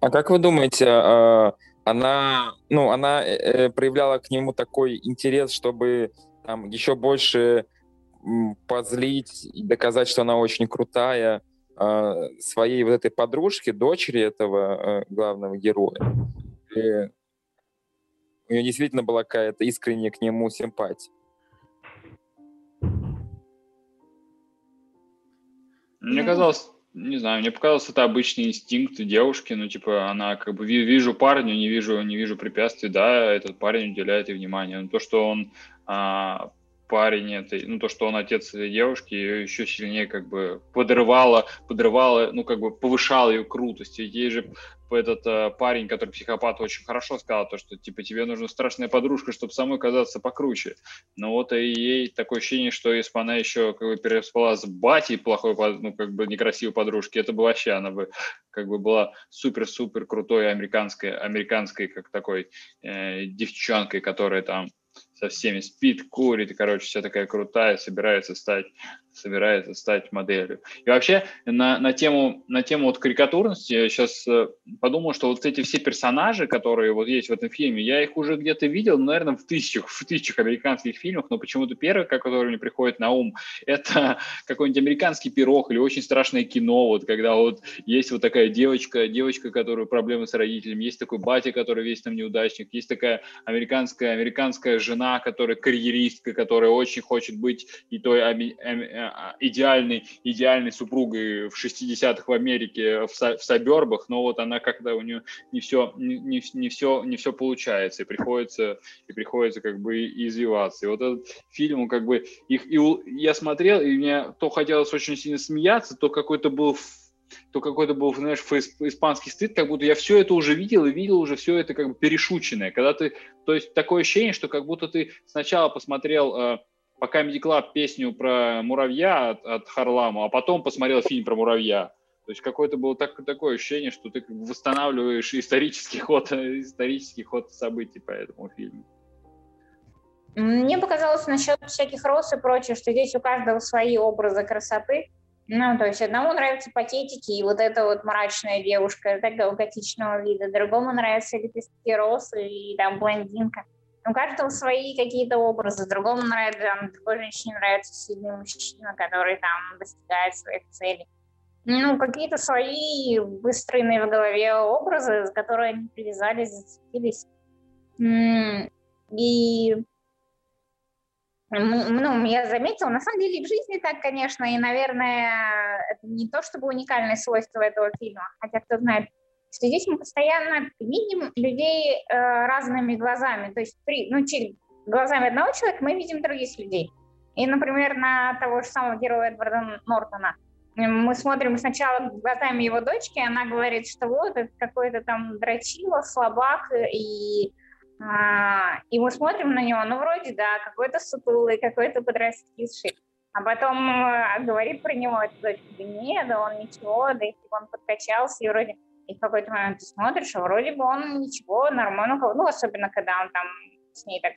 А как вы думаете, а, она, ну, она э, э, проявляла к нему такой интерес, чтобы там еще больше позлить и доказать, что она очень крутая э, своей вот этой подружке, дочери этого э, главного героя. У нее действительно была какая-то искренняя к нему симпатия. Мне казалось, не знаю, мне показалось, это обычный инстинкт девушки, ну, типа, она как бы вижу парня, не вижу, не вижу препятствий, да, этот парень уделяет ей внимание. Но то, что он а, парень этой, ну, то, что он отец этой девушки, ее еще сильнее как бы подрывало, подрывало, ну, как бы повышало ее крутость. И ей же этот э, парень, который психопат, очень хорошо сказал, то, что, типа, тебе нужна страшная подружка, чтобы самой казаться покруче. Но вот и ей такое ощущение, что если бы она еще как бы переспала с батей плохой, ну, как бы некрасивой подружки, это бы вообще она бы как бы была супер-супер крутой американской, американской как такой э, девчонкой, которая там со всеми спит, курит, и, короче, вся такая крутая, собирается стать собирается стать моделью. И вообще на, на, тему, на тему вот карикатурности я сейчас э, подумал, что вот эти все персонажи, которые вот есть в этом фильме, я их уже где-то видел, ну, наверное, в тысячах, в тысячах американских фильмах, но почему-то первый, который мне приходит на ум, это какой-нибудь американский пирог или очень страшное кино, вот когда вот есть вот такая девочка, девочка, которая проблемы с родителями, есть такой батя, который весь там неудачник, есть такая американская, американская жена, которая карьеристка, которая очень хочет быть и той а, идеальной, идеальной супругой в 60-х в Америке, в, в сабербах, но вот она когда у нее не все, не, не, не все, не все получается, и приходится, и приходится как бы извиваться. И вот этот фильм, как бы, их, и я смотрел, и мне то хотелось очень сильно смеяться, то какой-то был то какой-то был, знаешь, испанский стыд, как будто я все это уже видел и видел уже все это как бы перешученное. Когда ты, то есть такое ощущение, что как будто ты сначала посмотрел э, по Comedy Club песню про муравья от, от Харлама, а потом посмотрел фильм про муравья. То есть какое-то было так, такое ощущение, что ты восстанавливаешь исторический ход, исторический ход событий по этому фильму. Мне показалось насчет всяких роз и прочее, что здесь у каждого свои образы красоты. Ну, то есть одному нравятся пакетики, и вот эта вот мрачная девушка такого готичного вида, другому нравятся лепестки роз и там блондинка у каждого свои какие-то образы, другому нравится, другой женщине нравится сильный мужчина, который там достигает своих целей. Ну, какие-то свои выстроенные в голове образы, которые они привязались, зацепились. И ну, я заметила, на самом деле в жизни так, конечно, и, наверное, это не то чтобы уникальное свойство этого фильма, хотя кто знает, что здесь мы постоянно видим людей э, разными глазами. То есть при, ну, глазами одного человека мы видим других людей. И, например, на того же самого героя Эдварда Нортона. Мы смотрим сначала глазами его дочки, она говорит, что вот это какой-то там дрочило, слабак, и, а, и мы смотрим на него, ну, вроде, да, какой-то сутулый, какой-то подраскисший. А потом э, говорит про него эта дочка, да нет, да он ничего, да если бы он подкачался, и вроде и в какой-то момент ты смотришь, а вроде бы он ничего, нормально, ну, особенно когда он там с ней так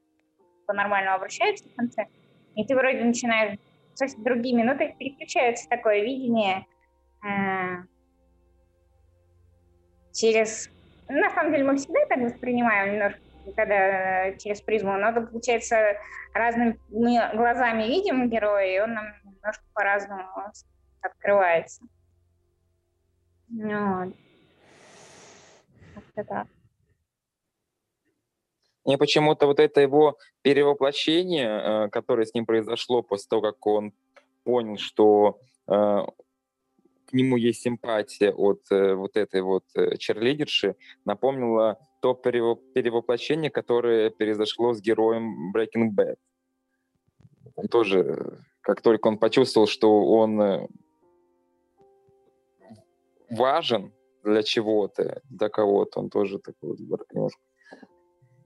по-нормальному обращается в конце, и ты вроде начинаешь совсем другими, ну, то есть переключается такое видение э, через... На самом деле мы всегда так воспринимаем немножко, когда э, через призму, но это, получается, разными глазами видим героя, и он нам немножко по-разному открывается. Вот. Как-то так. Мне почему-то вот это его перевоплощение, э, которое с ним произошло после того, как он понял, что э, к нему есть симпатия от э, вот этой вот черлидерши, напомнило то перевоплощение, которое произошло с героем Breaking Bad. Он тоже, как только он почувствовал, что он важен для чего-то, для кого-то, он тоже такой немножко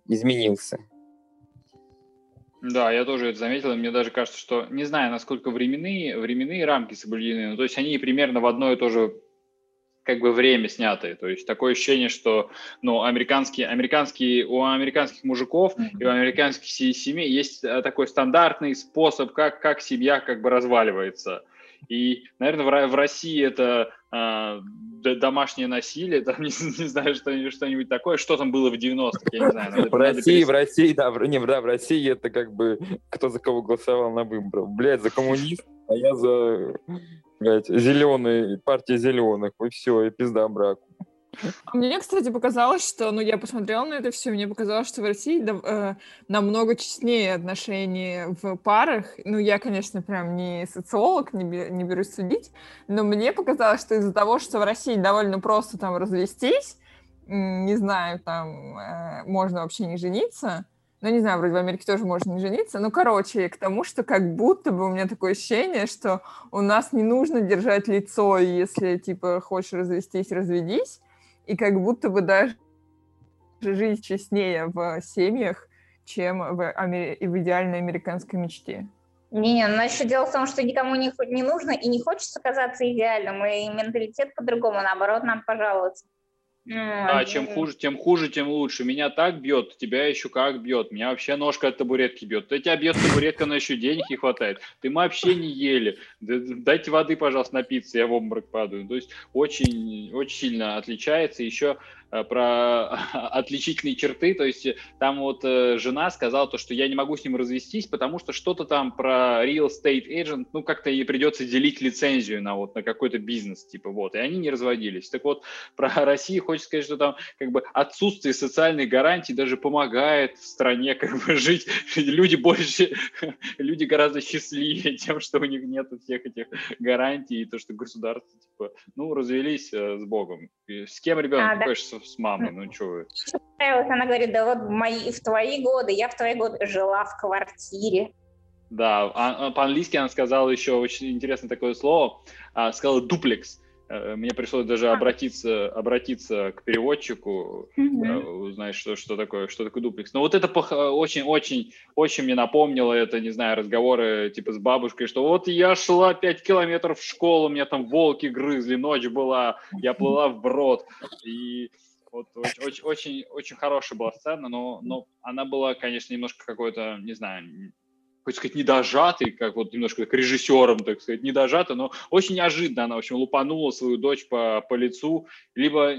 изменился. Да, я тоже это заметил, мне даже кажется, что не знаю, насколько временные, временные рамки соблюдены, но то есть они примерно в одно и то же как бы время сняты. То есть такое ощущение, что ну, американские, американские, у американских мужиков и у американских семей есть э, такой стандартный способ, как, как семья как бы разваливается. И, наверное, в, России это домашнее насилие, там, не, не знаю, что, что-нибудь такое. Что там было в 90-х, я не знаю. Надо, в России, в России, да, в, не, да, в России это как бы кто за кого голосовал на выборах. Блядь, за коммунист, а я за, блядь, зеленый, партия зеленых. И все, и пизда браку. Мне, кстати, показалось, что, ну, я посмотрела на это все, мне показалось, что в России да, э, намного честнее отношения в парах. Ну, я, конечно, прям не социолог, не, не берусь судить, но мне показалось, что из-за того, что в России довольно просто там развестись, не знаю, там э, можно вообще не жениться, ну, не знаю, вроде в Америке тоже можно не жениться. Ну, короче, к тому, что как будто бы у меня такое ощущение, что у нас не нужно держать лицо, если, типа, хочешь развестись, разведись и как будто бы даже жизнь честнее в семьях, чем в, амер... в идеальной американской мечте. Не, ну еще дело в том, что никому не, не нужно и не хочется казаться идеальным, и менталитет по-другому, наоборот, нам пожаловаться. Да, чем хуже, тем хуже, тем лучше. Меня так бьет, тебя еще как бьет. Меня вообще ножка от табуретки бьет. Да тебя бьет табуретка, но еще денег не хватает. Ты мы вообще не ели. Дайте воды, пожалуйста, напиться, я в обморок падаю. То есть очень, очень сильно отличается. Еще про отличительные черты, то есть э, там вот э, жена сказала то, что я не могу с ним развестись, потому что что-то там про real estate agent, ну как-то ей придется делить лицензию на вот на какой-то бизнес, типа вот, и они не разводились. Так вот, про Россию хочется сказать, что там как бы отсутствие социальной гарантии даже помогает в стране как бы жить, люди больше, люди гораздо счастливее тем, что у них нет всех этих гарантий, и то, что государство, типа, ну, развелись с Богом. И с кем ребенок а, да. Хочешь с мамой, ну что вы. Она говорит, да вот мои, в твои годы, я в твои годы жила в квартире. Да, а, а по-английски она сказала еще очень интересное такое слово, а, сказала дуплекс. Э, мне пришлось даже обратиться, обратиться к переводчику, mm-hmm. узнать, что, что, такое, что такое дуплекс. Но вот это очень-очень очень мне напомнило это, не знаю, разговоры типа с бабушкой, что вот я шла 5 километров в школу, меня там волки грызли, ночь была, я плыла в брод. И вот очень, очень, очень, хорошая была сцена, но, но она была, конечно, немножко какой-то, не знаю, хоть сказать, недожатый, как вот немножко как режиссером, так сказать, недожатый, но очень неожиданно она, в общем, лупанула свою дочь по, по лицу, либо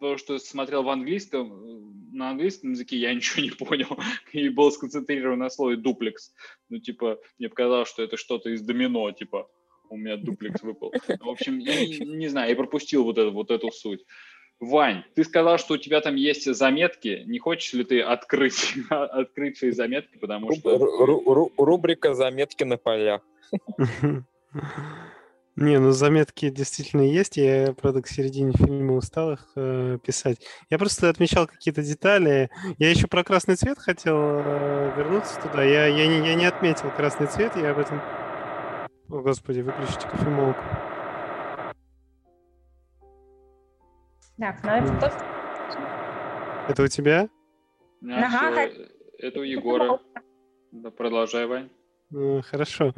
то, что смотрел в английском, на английском языке я ничего не понял, и был сконцентрирован на слове дуплекс. Ну, типа, мне показалось, что это что-то из домино, типа, у меня дуплекс выпал. В общем, я не, не знаю, я пропустил вот, это, вот эту суть. Вань, ты сказал, что у тебя там есть заметки. Не хочешь ли ты открыть, открыть свои заметки, потому что... Рубрика «Заметки на полях». Не, ну заметки действительно есть. Я, правда, к середине фильма устал их э, писать. Я просто отмечал какие-то детали. Я еще про красный цвет хотел э, вернуться туда. Я, я, не, я не отметил красный цвет, я об этом... О, господи, выключите кофемолку. Так, ну это тот... Это у тебя? Ага, все, это у Егора. Да, продолжай, Вань. Ну, хорошо.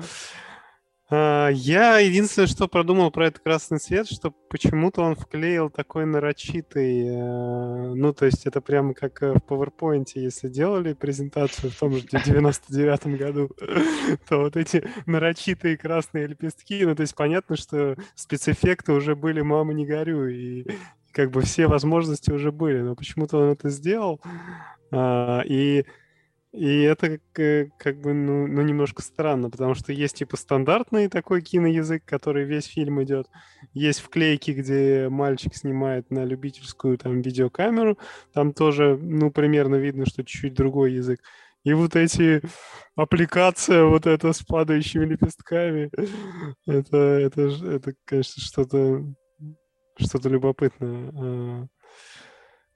А, я единственное, что продумал про этот красный цвет, что почему-то он вклеил такой нарочитый, э, ну, то есть это прямо как э, в PowerPoint, если делали презентацию в том же 99-м году, то вот эти нарочитые красные лепестки, ну, то есть понятно, что спецэффекты уже были «Мама, не горю», и как бы все возможности уже были, но почему-то он это сделал, а, и и это как бы, ну, ну, немножко странно, потому что есть типа стандартный такой киноязык, который весь фильм идет. Есть вклейки, где мальчик снимает на любительскую там видеокамеру. Там тоже, ну, примерно видно, что чуть-чуть другой язык. И вот эти аппликация вот это с падающими лепестками, это, это, это конечно, что-то что-то любопытное. А.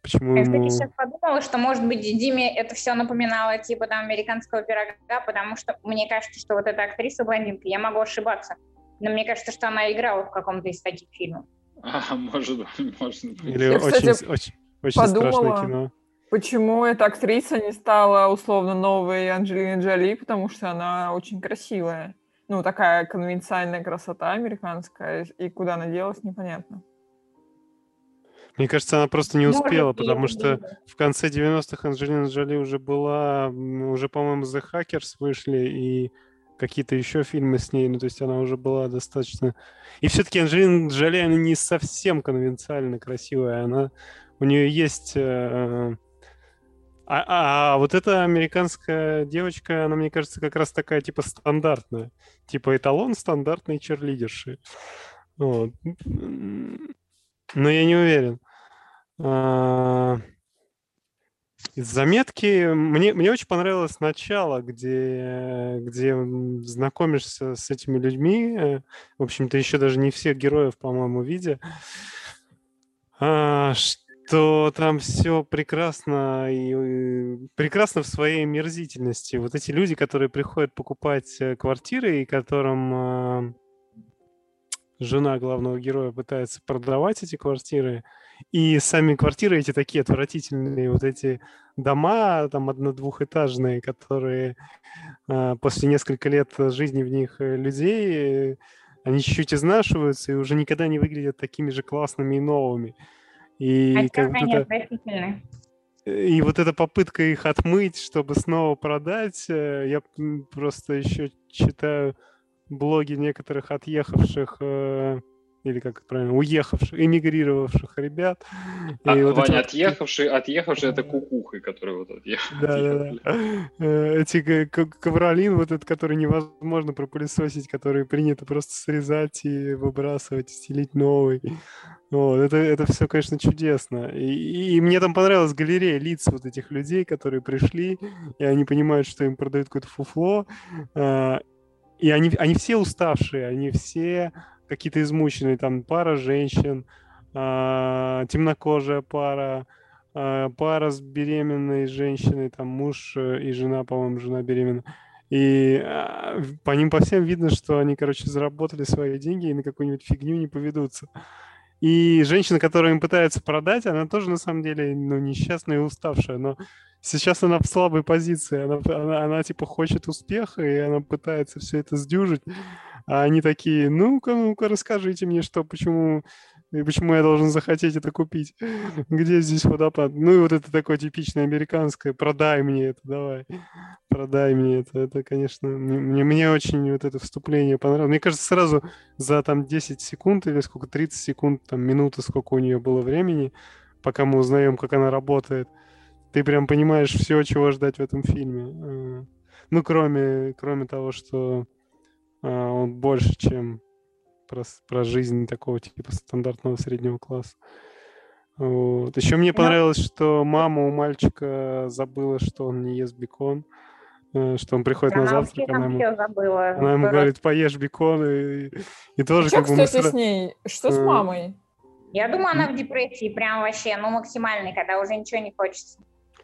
Почему Я, кстати, сейчас подумала, что, может быть, Диме это все напоминало типа там американского пирога, потому что мне кажется, что вот эта актриса блондинка, я могу ошибаться, но мне кажется, что она играла в каком-то из таких фильмов. А, может быть, может быть. Или я, очень, кстати, очень, очень подумала, страшное кино. Почему эта актриса не стала условно новой Анджелиной Джоли, потому что она очень красивая. Ну, такая конвенциальная красота американская, и куда она делась, непонятно. Мне кажется, она просто не успела, Может, потому что в конце 90-х Анджелина Джоли уже была, уже, по-моему, The Hackers вышли, и какие-то еще фильмы с ней, ну, то есть она уже была достаточно... И все-таки Анджелина Джоли, она не совсем конвенциально красивая, она... У нее есть... Э, а, а, а вот эта американская девочка, она, мне кажется, как раз такая, типа, стандартная. Типа эталон стандартной черлидерши. Вот. Но я не уверен. А, из заметки мне, мне очень понравилось начало, где, где знакомишься с этими людьми. Э, в общем-то, еще даже не всех героев, по-моему, видя. А, что там все прекрасно и прекрасно в своей мерзительности. Вот эти люди, которые приходят покупать э, квартиры и которым а, жена главного героя пытается продавать эти квартиры, и сами квартиры эти такие отвратительные, вот эти дома там одно-двухэтажные, которые э, после нескольких лет жизни в них э, людей, они чуть-чуть изнашиваются и уже никогда не выглядят такими же классными и новыми. И а как они отвратительные. И вот эта попытка их отмыть, чтобы снова продать, э, я просто еще читаю блоги некоторых отъехавших э, или как правильно, уехавших, эмигрировавших ребят. А, и вот Ваня, эти... отъехавшие, отъехавшие это кукухи, которые вот отъехали. Да, да, да. Э, эти ковролин, вот этот, который невозможно пропылесосить, который принято просто срезать и выбрасывать, стелить новый. Вот, это, это все, конечно, чудесно. И, и мне там понравилась галерея лиц вот этих людей, которые пришли, и они понимают, что им продают какое-то фуфло. А, и они, они все уставшие, они все какие-то измученные, там пара женщин, э, темнокожая пара, э, пара с беременной женщиной, там муж э, и жена, по-моему, жена беременна. И э, по ним по всем видно, что они, короче, заработали свои деньги и на какую-нибудь фигню не поведутся. И женщина, которая им пытается продать, она тоже на самом деле ну, несчастная и уставшая, но сейчас она в слабой позиции, она, она, она типа хочет успеха, и она пытается все это сдюжить. А они такие, ну-ка, ну-ка, расскажите мне, что, почему, и почему я должен захотеть это купить? Где здесь водопад? Ну и вот это такое типичное американское, продай мне это, давай, продай мне это. Это, конечно, мне, мне очень вот это вступление понравилось. Мне кажется, сразу за там 10 секунд или сколько, 30 секунд, там минуты, сколько у нее было времени, пока мы узнаем, как она работает, ты прям понимаешь все, чего ждать в этом фильме. Э, ну, кроме, кроме того, что а, он больше, чем про, про жизнь такого типа стандартного среднего класса. Вот. Еще мне понравилось, что мама у мальчика забыла, что он не ест бекон, э, что он приходит она на завтрак, она ему, забыла. она ему говорит, поешь бекон, и, и тоже что, как бы... Что с ней? Что с э, мамой? Я думаю, она в депрессии прям вообще, ну, максимальной, когда уже ничего не хочется.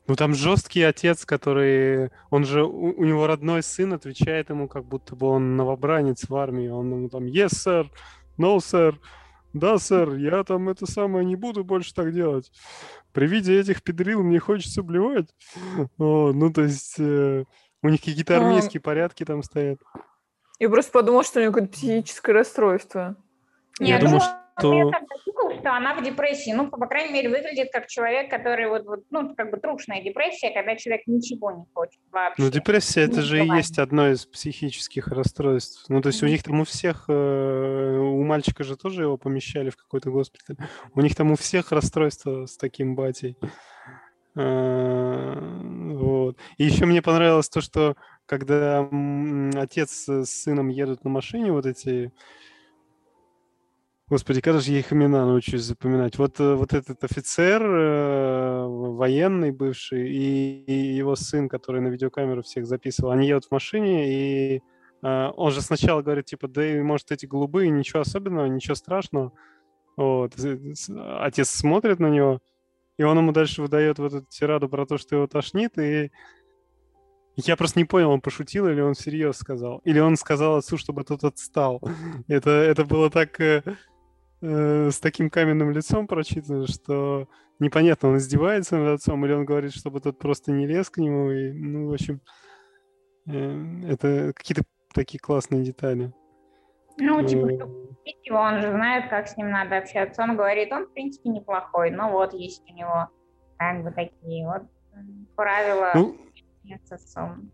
Ну там жесткий отец, который, он же, у, у него родной сын отвечает ему, как будто бы он новобранец в армии. Он ему там, yes, sir, no, sir, да, сэр, я там это самое не буду больше так делать. При виде этих педрил мне хочется блевать. О, ну, то есть э, у них какие-то армейские порядки там стоят. Я просто подумал, что у нее какое-то психическое расстройство. Нет, Я думаю, ну, что- я так дочитала, что она в депрессии. Ну, по крайней мере, выглядит как человек, который вот, вот ну, как бы трушная депрессия, когда человек ничего не хочет вообще. Ну, депрессия это же и есть одно из психических расстройств. Ну, то есть у них там у всех, э, у мальчика же тоже его помещали в какой-то госпиталь. У них там у всех расстройство с таким батей. Э, Вот. И еще мне понравилось то, что когда отец с сыном едут на машине, вот эти Господи, когда же я их имена научусь запоминать? Вот, э, вот этот офицер, э, военный бывший, и, и его сын, который на видеокамеру всех записывал, они едут в машине, и э, он же сначала говорит, типа, да, может, эти голубые, ничего особенного, ничего страшного. Вот. Отец смотрит на него, и он ему дальше выдает вот эту тираду про то, что его тошнит, и я просто не понял, он пошутил или он всерьез сказал. Или он сказал отцу, чтобы тот отстал. Это, это было так... э, с таким каменным лицом прочитано, что непонятно, он издевается над отцом, или он говорит, чтобы тот просто не лез к нему. И, ну, в общем, э, это какие-то такие классные детали. Ну, типа, Э, убить его, он же знает, как с ним надо общаться. Он говорит, он, в принципе, неплохой, но вот есть у него как бы такие вот правила Ну, с отцом.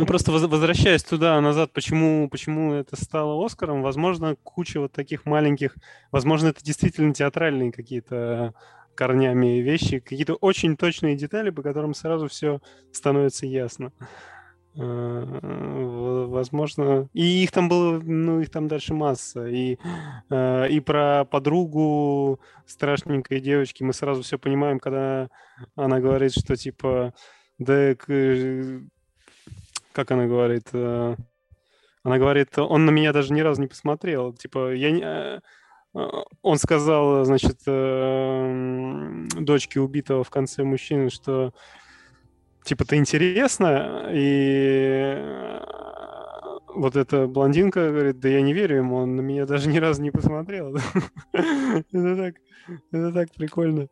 Ну, просто воз- возвращаясь туда, назад, почему, почему это стало Оскаром, возможно, куча вот таких маленьких, возможно, это действительно театральные какие-то корнями вещи, какие-то очень точные детали, по которым сразу все становится ясно. Э, Возможно, и их там было, ну, их там дальше масса. И, э, и про подругу страшненькой девочки мы сразу все понимаем, когда она говорит, что типа, да, как она говорит, э, она говорит, он на меня даже ни разу не посмотрел. Типа, я не... э, э, Он сказал, значит, дочке убитого в конце мужчины, что типа ты интересно, и вот эта блондинка говорит, да я не верю ему, он на меня даже ни разу не посмотрел. Это так, это так прикольно.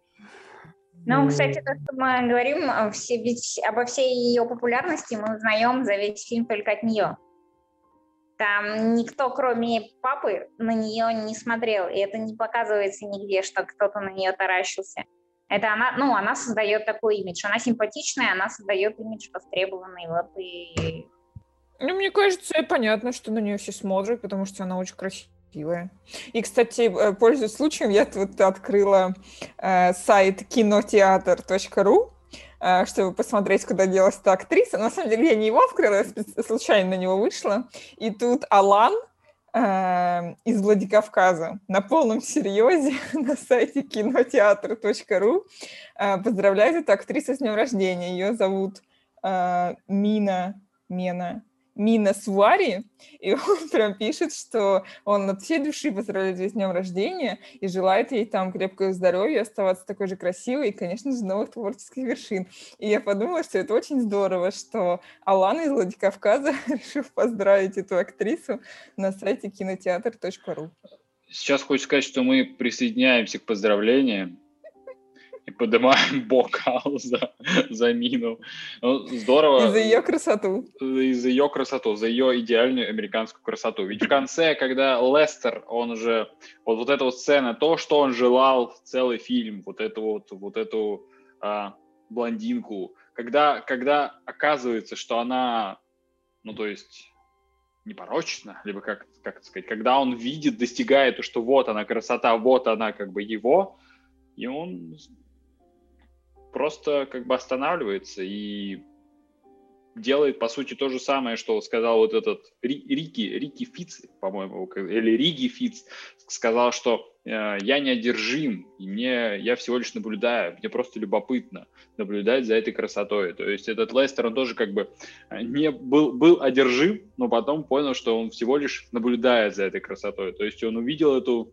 Ну, кстати, то, что мы говорим о все- ведь обо всей ее популярности, мы узнаем за весь фильм только от нее. Там никто, кроме папы, на нее не смотрел, и это не показывается нигде, что кто-то на нее таращился. Это она, ну, она создает такой имидж. Она симпатичная, она создает имидж востребованный. Вот и Ну, мне кажется, понятно, что на нее все смотрят, потому что она очень красивая. И, кстати, э, пользуясь случаем, я тут открыла э, сайт кинотеатр.ру, э, чтобы посмотреть, куда делась эта актриса. На самом деле я не его открыла, я случайно на него вышла. И тут Алан э, из Владикавказа на полном серьезе на сайте кинотеатр.ру э, поздравляет эту актрису с днем рождения. Ее зовут э, Мина Мена Мина Суари, и он прям пишет, что он от всей души поздравляет ее с днем рождения и желает ей там крепкого здоровья, оставаться такой же красивой и, конечно же, новых творческих вершин. И я подумала, что это очень здорово, что Алана из Владикавказа решил поздравить эту актрису на сайте кинотеатр.ру. Сейчас хочу сказать, что мы присоединяемся к поздравлениям и поднимаем бокал за, за Мину. Ну, здорово. И за ее красоту. и за ее красоту, за ее идеальную американскую красоту. Ведь в конце, когда Лестер, он же, вот, вот эта вот сцена, то, что он желал целый фильм, вот эту вот, вот эту а, блондинку, когда, когда оказывается, что она, ну, то есть непорочна, либо как, как это сказать, когда он видит, достигает, что вот она красота, вот она как бы его, и он просто как бы останавливается и делает, по сути, то же самое, что сказал вот этот Ри- Рики, Рики Фиц, по-моему, или Риги Фиц, сказал, что э, я неодержим, и мне, я всего лишь наблюдаю, мне просто любопытно наблюдать за этой красотой. То есть этот Лестер, он тоже как бы э, не был, был одержим, но потом понял, что он всего лишь наблюдает за этой красотой. То есть он увидел эту,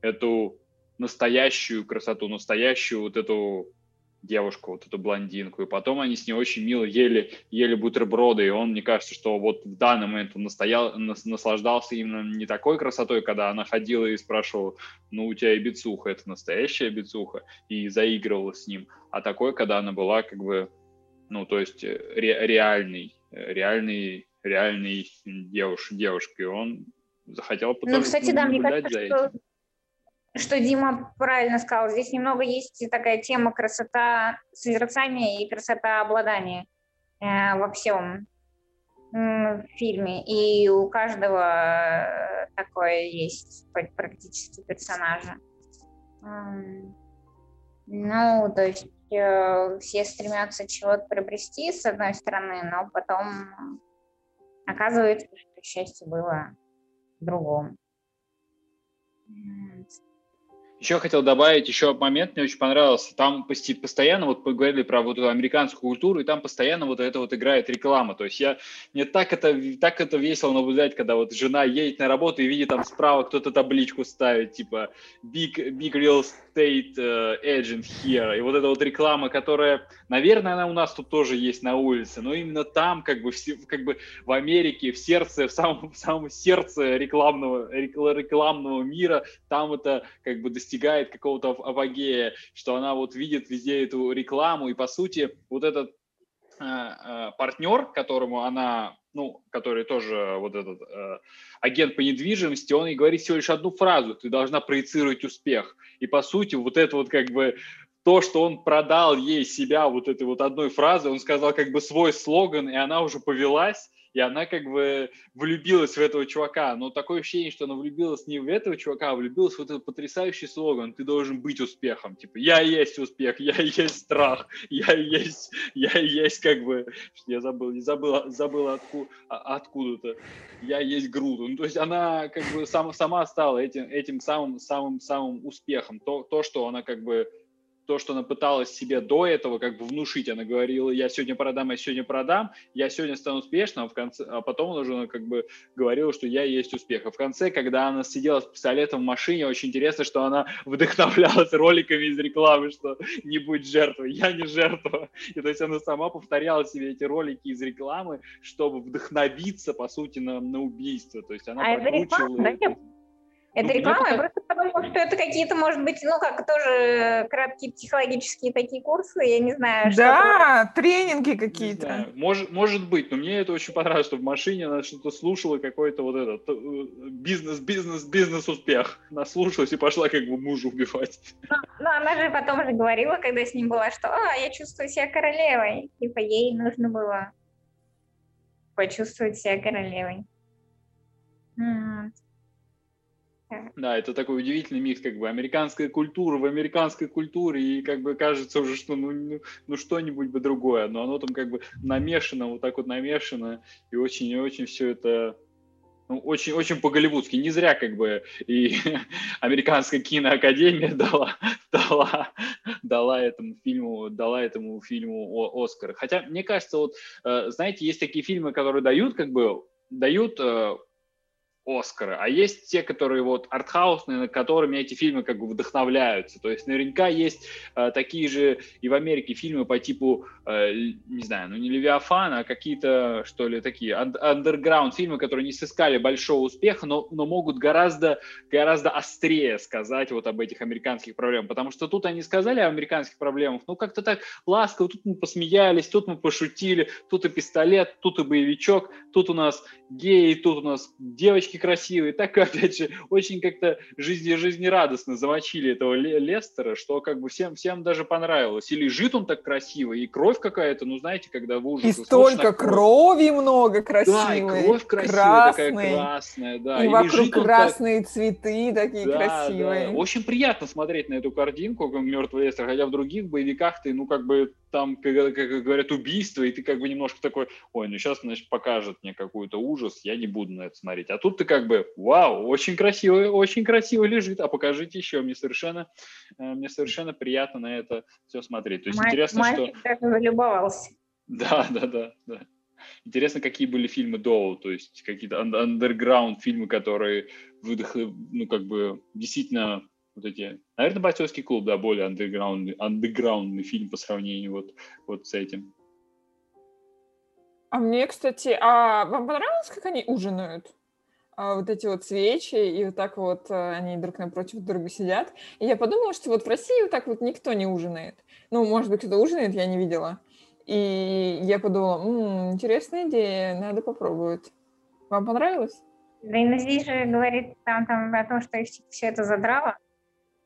эту настоящую красоту, настоящую вот эту девушку, вот эту блондинку, и потом они с ней очень мило ели, ели бутерброды, и он, мне кажется, что вот в данный момент он настоял, нас- наслаждался именно не такой красотой, когда она ходила и спрашивала, ну, у тебя и бицуха, это настоящая бицуха, и заигрывала с ним, а такой, когда она была как бы, ну, то есть э, ре- реальный, э, реальный реальной девуш, девушкой. Он захотел ну, кстати, да, мне кажется, что, что Дима правильно сказал. Здесь немного есть такая тема красота созерцания и красота обладания э, во всем в фильме, и у каждого э, такое есть практически персонажа. Ну, то есть э, все стремятся чего-то приобрести, с одной стороны, но потом оказывается, что счастье было другом. Еще хотел добавить еще момент, мне очень понравился. Там постоянно, вот поговорили про вот эту американскую культуру, и там постоянно вот это вот играет реклама. То есть я, мне так это, так это весело наблюдать, когда вот жена едет на работу и видит там справа кто-то табличку ставит, типа big, big real estate uh, agent here. И вот эта вот реклама, которая, наверное, она у нас тут тоже есть на улице, но именно там, как бы, в, как бы в Америке, в сердце, в самом, в самом сердце рекламного, рекламного мира, там это как бы достигается достигает какого-то апогея, что она вот видит везде эту рекламу, и по сути вот этот э, э, партнер, которому она, ну, который тоже вот этот э, агент по недвижимости, он ей говорит всего лишь одну фразу, ты должна проецировать успех. И по сути вот это вот как бы то, что он продал ей себя вот этой вот одной фразой, он сказал как бы свой слоган, и она уже повелась, и она как бы влюбилась в этого чувака. Но такое ощущение, что она влюбилась не в этого чувака, а влюбилась в этот потрясающий слоган «Ты должен быть успехом». Типа «Я есть успех, я есть страх, я есть, я есть как бы...» Я забыл, не забыл, забыл отку, а, откуда-то. «Я есть Грут». Ну, то есть она как бы сам, сама стала этим, этим самым, самым, самым успехом. То, то, что она как бы то, что она пыталась себе до этого как бы внушить. Она говорила, я сегодня продам, я сегодня продам, я сегодня стану успешным, а, в конце, а потом она уже как бы говорила, что я есть успех. А в конце, когда она сидела с пистолетом в машине, очень интересно, что она вдохновлялась роликами из рекламы, что не будь жертвой, я не жертва. И то есть она сама повторяла себе эти ролики из рекламы, чтобы вдохновиться, по сути, на, на убийство. То есть она а прокручивала... Это реклама? Это ну, реклама? Я просто подумала, что это какие-то, может быть, ну, как тоже краткие психологические такие курсы, я не знаю. Да, что тренинги какие-то. Может, может быть, но мне это очень понравилось, что в машине она что-то слушала, какой-то вот этот э, бизнес, бизнес, бизнес-успех. Наслушалась и пошла как бы мужа убивать. Ну, ну, она же потом же говорила, когда с ним была, что а, я чувствую себя королевой. Типа ей нужно было почувствовать себя королевой. Да, это такой удивительный микс, как бы американская культура в американской культуре, и как бы кажется уже, что ну, ну, ну что-нибудь бы другое, но оно там как бы намешано, вот так вот намешано, и очень-очень все это ну, очень, очень по-голливудски. Не зря как бы и американская киноакадемия дала, дала, дала этому фильму, дала этому фильму Оскар. Хотя мне кажется, вот э, знаете, есть такие фильмы, которые дают как бы дают Оскара, а есть те, которые вот артхаусные, которыми эти фильмы как бы вдохновляются. То есть наверняка есть э, такие же и в Америке фильмы по типу, э, не знаю, ну не Левиафана, а какие-то, что ли, такие андерграунд фильмы, которые не сыскали большого успеха, но, но могут гораздо, гораздо острее сказать вот об этих американских проблемах. Потому что тут они сказали о американских проблемах, ну как-то так ласково, тут мы посмеялись, тут мы пошутили, тут и пистолет, тут и боевичок, тут у нас геи, тут у нас девочки красивые. Так, опять же, очень как-то жизни, жизнерадостно замочили этого Лестера, что как бы всем, всем даже понравилось. И лежит он так красиво, и кровь какая-то, ну, знаете, когда вы уже... И столько крови много красивой. Да, и кровь красивая, красной. такая красная, да. И, и вокруг красные так... цветы такие да, красивые. Да. Очень приятно смотреть на эту картинку, как «Мертвый Лестер», хотя в других боевиках ты, ну, как бы там, как, как говорят, убийство, и ты как бы немножко такой, ой, ну сейчас, значит, покажет мне какой-то ужас, я не буду на это смотреть. А тут ты как бы, вау, очень красиво, очень красиво лежит, а покажите еще, мне совершенно, э, мне совершенно приятно на это все смотреть. То есть Май, интересно, что... даже залюбовался. Да, да, да, да. Интересно, какие были фильмы до, то есть какие-то андерграунд фильмы, которые выдох, ну, как бы действительно вот эти, наверное, «Бойцовский клуб», да, более андеграундный, андеграундный фильм по сравнению вот, вот с этим. А мне, кстати, а вам понравилось, как они ужинают? А вот эти вот свечи, и вот так вот э, они друг напротив друга сидят. И я подумала, что вот в России вот так вот никто не ужинает. Ну, может быть, кто ужинает, я не видела. И я подумала, М, интересная идея, надо попробовать. Вам понравилось? Да и ну, здесь же говорит там, там о том, что все это задрало.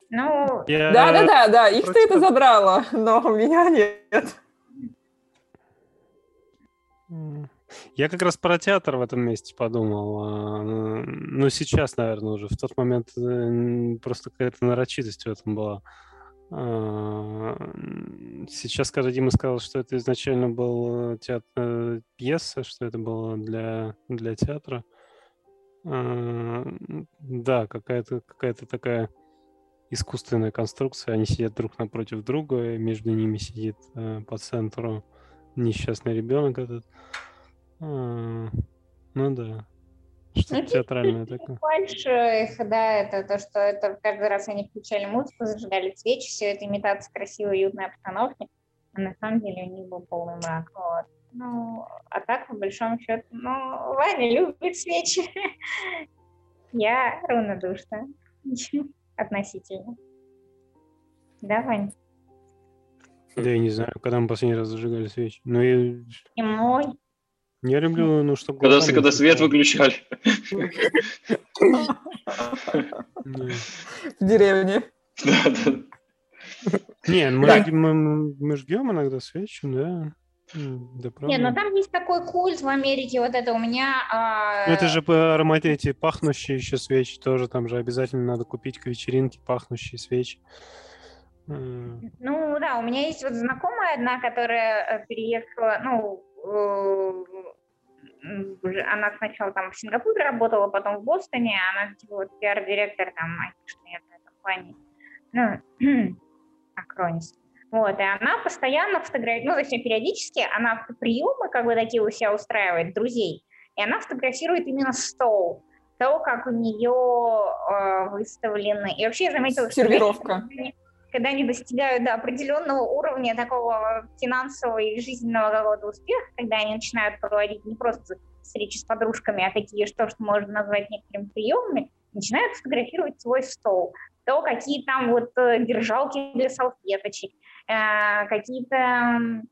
Ну, Я- Да, да, да, да, их-то против- это задрало, но меня нет. Я как раз про театр в этом месте подумал. а, Ну, сейчас, наверное, уже. В тот момент э, просто какая-то нарочитость в этом была. А, Сейчас, когда Дима сказал, что это изначально был театр, пьеса, что это было для, для театра, а, да, какая-то какая такая искусственная конструкция. Они сидят друг напротив друга, между ними сидит э, по центру несчастный ребенок этот. А, Ну да. Что-то Ну, театральное такое. Фальш их, да, это то, что это каждый раз они включали музыку, зажигали свечи, все это имитация красивой уютной обстановки, а на самом деле у них был полный мрак. Вот. Ну, а так, по большому счету, ну, Ваня любит свечи. Я равнодушна относительно. Да, Вань? Да я не знаю, когда мы последний раз зажигали свечи. Но я, И мой. я люблю, ну, чтобы Когда, когда свет выключали. В деревне. Да, да. Не, мы, мы, мы жгем иногда свечи, да. Да, правда. Нет, ну там есть такой культ в Америке, вот это у меня... а, Это же по аромате эти пахнущие еще свечи тоже, там же обязательно надо купить к вечеринке пахнущие свечи. Ну да, у меня есть вот знакомая одна, которая э, переехала, ну, э, она сначала там в Сингапуре работала, потом в Бостоне, она типа вот пиар-директор там айтишной компании, ну, Акронис. Вот, и она постоянно фотографирует, ну, точнее, периодически она приемы как бы такие у себя устраивает, друзей, и она фотографирует именно стол, то, как у нее э, выставлены. И вообще я заметила, что Сервировка. когда они- достигают до определенного уровня такого финансового и жизненного какого-то успеха, когда они начинают проводить не просто встречи с подружками, а такие, что, что можно назвать некоторыми приемами, начинают фотографировать свой стол. То, какие там вот э, держалки для салфеточек, какие-то м,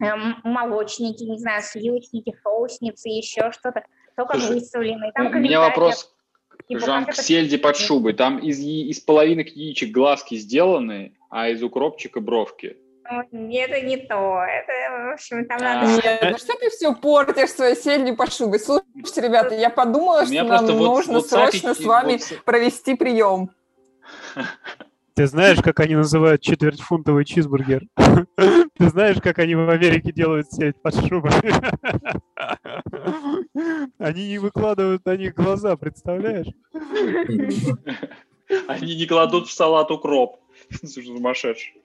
эм, молочники, не знаю, сливочники, соусницы, еще что-то. То, как Слушай, выставлены. Там У меня вопрос типа, Жан, к это сельди под шубой. Там из, из половинок яичек глазки сделаны, а из укропчика бровки. Ну, Это не то. Это, в общем, там А. надо... Нет, ну что ты все портишь своей сельдью по шубе? Слушайте, ребята, я подумала, что нам нужно вот срочно с вами вот- провести прием. Ты знаешь, как они называют четвертьфунтовый чизбургер? Ты знаешь, как они в Америке делают сеть под шубой? Они не выкладывают на них глаза, представляешь? Они не кладут в салат укроп. Сумасшедший.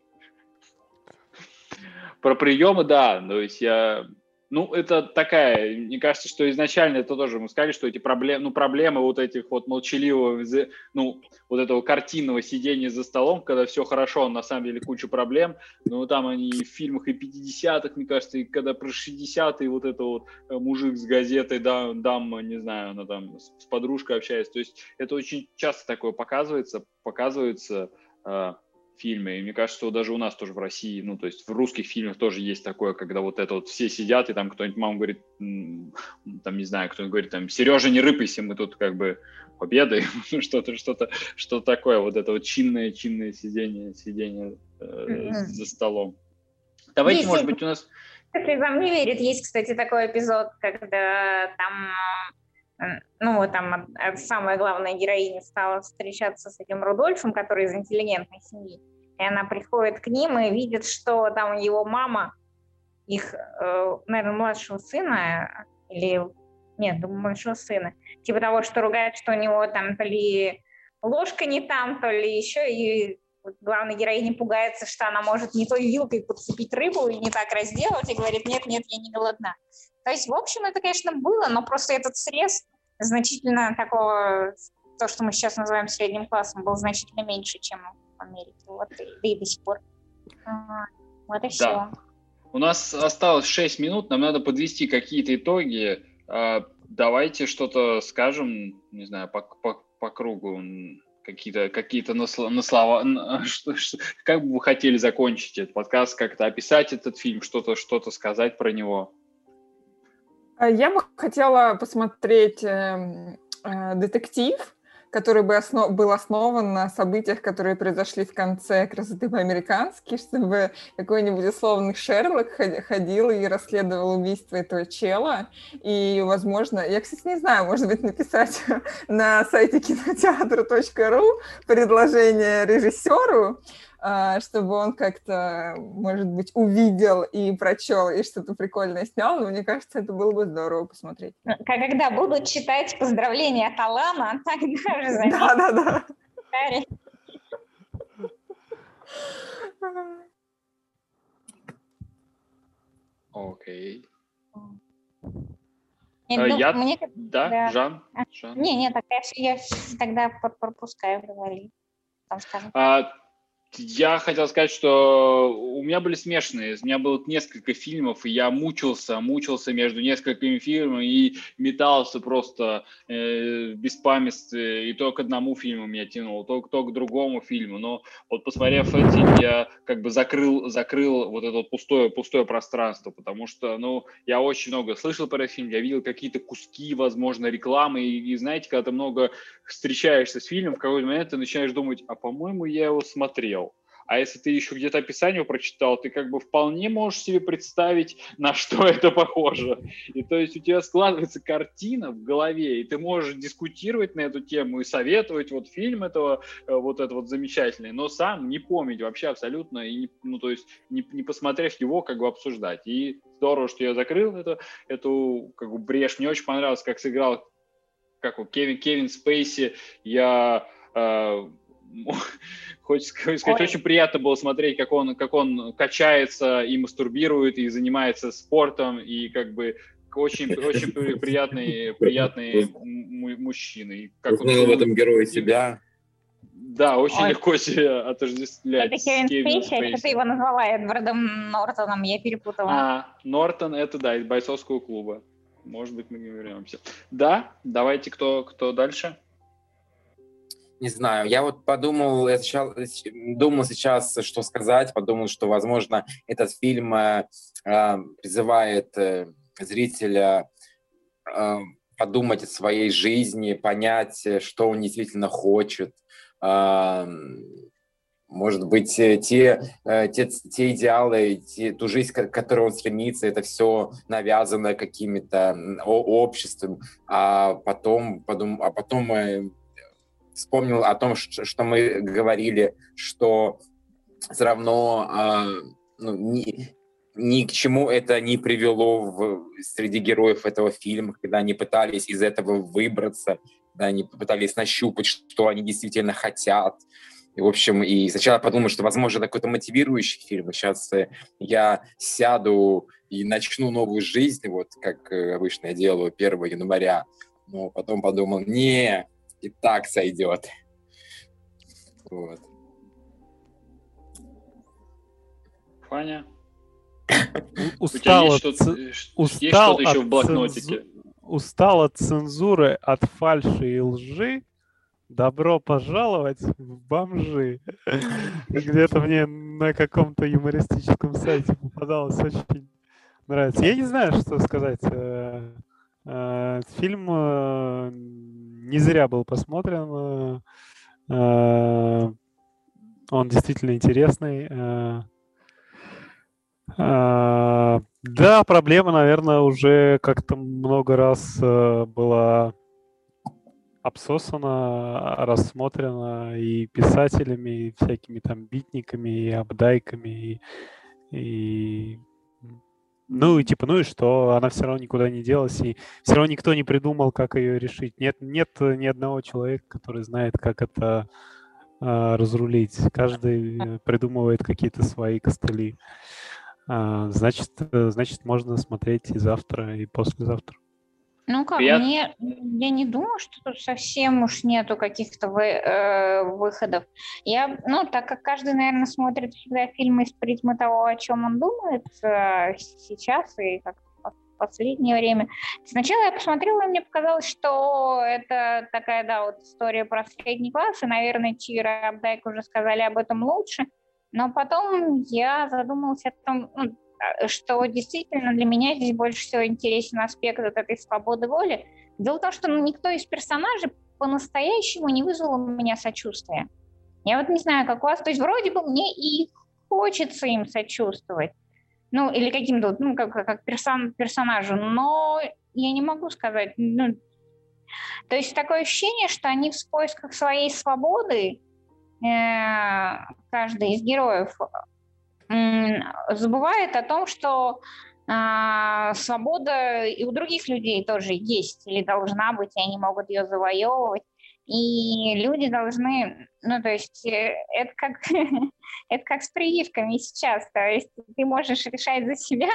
Про приемы, да. То есть я... Ну, это такая, мне кажется, что изначально это тоже мы сказали, что эти проблемы, ну, проблемы вот этих вот молчаливого, ну, вот этого картинного сидения за столом, когда все хорошо, а на самом деле куча проблем, ну, там они в фильмах и 50-х, мне кажется, и когда про 60-е вот это вот э, мужик с газетой, да, дама, не знаю, она там с, с подружкой общается, то есть это очень часто такое показывается, показывается э, в фильме, и мне кажется, что даже у нас тоже в России, ну, то есть в русских фильмах тоже есть такое, когда вот это вот все сидят, и там кто-нибудь, мама говорит, там, не знаю, кто-нибудь говорит, там, Сережа, не рыпайся, мы тут как бы обедаем, что-то, что-то, что такое, вот это вот чинное, чинное сидение, сидение э, за столом. Давайте, Есть может быть, у нас Если вам не верит, есть, кстати, такой эпизод, когда там, ну, там от самая главная героиня стала встречаться с этим Рудольфом, который из интеллигентной семьи. И она приходит к ним и видит, что там его мама, их, э, наверное, младшего сына, или, нет, думаю, младшего сына, типа того, что ругает, что у него там то ли ложка не там, то ли еще, и главная героиня пугается, что она может не той вилкой подцепить рыбу и не так разделать, и говорит, нет, нет, я не голодна. То есть, в общем, это, конечно, было, но просто этот срез значительно такого, то, что мы сейчас называем средним классом, был значительно меньше, чем в Америке. Вот, и, да и до сих пор. А, Вот и все. Да. У нас осталось 6 минут, нам надо подвести какие-то итоги. А, Давайте что-то скажем, не знаю, по, по, по кругу. какие-то какие-то на, на слова, на, что, что, как бы вы хотели закончить этот подкаст, как-то описать этот фильм, что-то что-то сказать про него? Я бы хотела посмотреть э, э, детектив, который бы основ, был основан на событиях, которые произошли в конце «Красоты по-американски», чтобы какой-нибудь условный Шерлок ходил и расследовал убийство этого чела. И, возможно, я, кстати, не знаю, может быть, написать на сайте кинотеатра.ру предложение режиссеру, чтобы он как-то, может быть, увидел и прочел, и что-то прикольное снял, но мне кажется, это было бы здорово посмотреть. Ну, когда будут читать поздравления от Алана, тогда уже заметят. Да-да-да. Окей. Я, А, дум- я- мне- Да, Да. Жан? А, Жан? Не, не, так я, я тогда пр- пропускаю, говори. Там скажем. А, я хотел сказать, что у меня были смешанные. У меня было несколько фильмов, и я мучился, мучился между несколькими фильмами и метался просто э, в беспамятстве. И то к одному фильму меня тянуло, то, то к другому фильму. Но вот посмотрев эти, я как бы закрыл, закрыл вот это вот пустое, пустое пространство, потому что, ну, я очень много слышал про этот фильм, я видел какие-то куски, возможно, рекламы, и, и знаете, когда ты много встречаешься с фильмом, в какой-то момент ты начинаешь думать, а по-моему, я его смотрел. А если ты еще где-то описание прочитал, ты как бы вполне можешь себе представить, на что это похоже. И то есть у тебя складывается картина в голове, и ты можешь дискутировать на эту тему и советовать вот фильм этого, э, вот это вот замечательный, но сам не помнить вообще абсолютно, и, не- ну то есть не, не посмотрев его, как бы обсуждать. И здорово, что я закрыл эту, эту как бы брешь. Мне очень понравилось, как сыграл как его, Кевин, Кевин Спейси. Я э, Хочется сказать, Ой. очень приятно было смотреть, как он, как он качается и мастурбирует, и занимается спортом, и как бы очень, очень при- приятный, приятный му- мужчина. И как он- в этом герое себя. Да, очень Ой. легко себя отождествлять Это Кевин Спейси, а что ты его назвала Эдвардом Нортоном, я перепутала. А, Нортон, это да, из бойцовского клуба. Может быть, мы не вернемся. Да, давайте, кто, кто дальше? Не знаю, я вот подумал, я сейчас, думал сейчас, что сказать, подумал, что, возможно, этот фильм э, э, призывает э, зрителя э, подумать о своей жизни, понять, э, что он действительно хочет. Э, может быть, э, те, э, те, те идеалы, те, ту жизнь, к которой он стремится, это все навязано какими-то обществом, а потом, подум, а потом э, вспомнил о том, что мы говорили, что все равно а, ну, ни, ни к чему это не привело в, среди героев этого фильма, когда они пытались из этого выбраться, когда они пытались нащупать, что они действительно хотят. И, в общем, и сначала подумал, что, возможно, это какой-то мотивирующий фильм. Сейчас э, я сяду и начну новую жизнь, вот как э, обычно я делаю 1 января. Но потом подумал, не, и так сойдет. Вот. Фаня? Устал есть от что-то, ц- э, есть устал что-то еще от в блокнотике? цензу- устал от цензуры, от фальши и лжи. Добро пожаловать в бомжи. Где-то мне на каком-то юмористическом сайте попадалось очень нравится. Я не знаю, что сказать. Э, Фильм э, не зря был посмотрен. э, Он действительно интересный. Да, проблема, наверное, уже как-то много раз была обсосана, рассмотрена и писателями, и всякими там битниками, и обдайками, и, и, ну и типа, ну и что, она все равно никуда не делась, и все равно никто не придумал, как ее решить. Нет, нет ни одного человека, который знает, как это а, разрулить. Каждый э, придумывает какие-то свои костыли. А, значит, э, значит, можно смотреть и завтра, и послезавтра. Ну как, Прият- мне, я не думаю, что тут совсем уж нету каких-то вы- э, выходов. Я, ну, так как каждый, наверное, смотрит всегда фильмы из призмы того, о чем он думает э, сейчас, и как по, последнее время. Сначала я посмотрела, и мне показалось, что это такая, да, вот история про средний класс, и, наверное, Чира Абдайк уже сказали об этом лучше. Но потом я задумалась о том, ну, что действительно для меня здесь больше всего интересен аспект вот этой свободы воли. Дело в том, что ну, никто из персонажей по-настоящему не вызвал у меня сочувствия. Я вот не знаю, как у вас, то есть вроде бы мне и хочется им сочувствовать, ну, или каким-то, ну, как, как персон, персонажу, но я не могу сказать, ну, то есть такое ощущение, что они в поисках своей свободы, э, каждый из героев, э, забывает о том, что э, свобода и у других людей тоже есть или должна быть, и они могут ее завоевывать. И люди должны, ну, то есть э, это как, это как с прививками сейчас, то есть ты можешь решать за себя,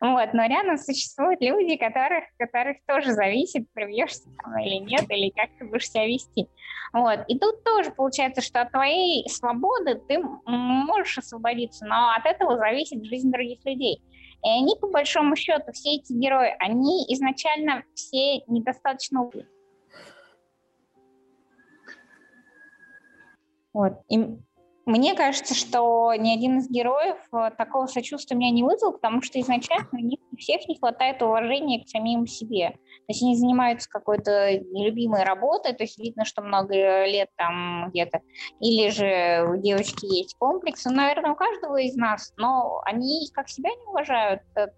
вот, но рядом существуют люди, которых, которых тоже зависит, привьешься там или нет, или как ты будешь себя вести. Вот. И тут тоже получается, что от твоей свободы ты можешь освободиться, но от этого зависит жизнь других людей. И они, по большому счету, все эти герои, они изначально все недостаточно Вот. И мне кажется, что ни один из героев э, такого сочувствия меня не вызвал, потому что изначально у них у всех не хватает уважения к самим себе. То есть они занимаются какой-то нелюбимой работой, то есть видно, что много лет там где-то. Или же у девочки есть комплексы, ну, наверное, у каждого из нас, но они как себя не уважают. Э,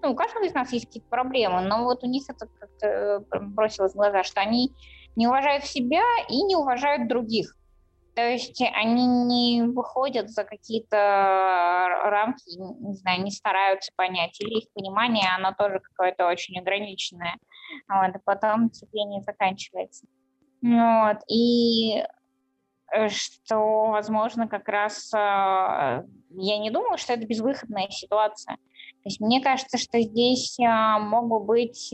ну, у каждого из нас есть какие-то проблемы, но вот у них это как-то э, бросилось в глаза, что они не уважают себя и не уважают других. То есть они не выходят за какие-то рамки, не знаю, не стараются понять, или их понимание, оно тоже какое-то очень ограниченное. Вот, и потом терпение заканчивается. Вот, и э, что, возможно, как раз э, я не думала, что это безвыходная ситуация. То есть мне кажется, что здесь э, мог бы быть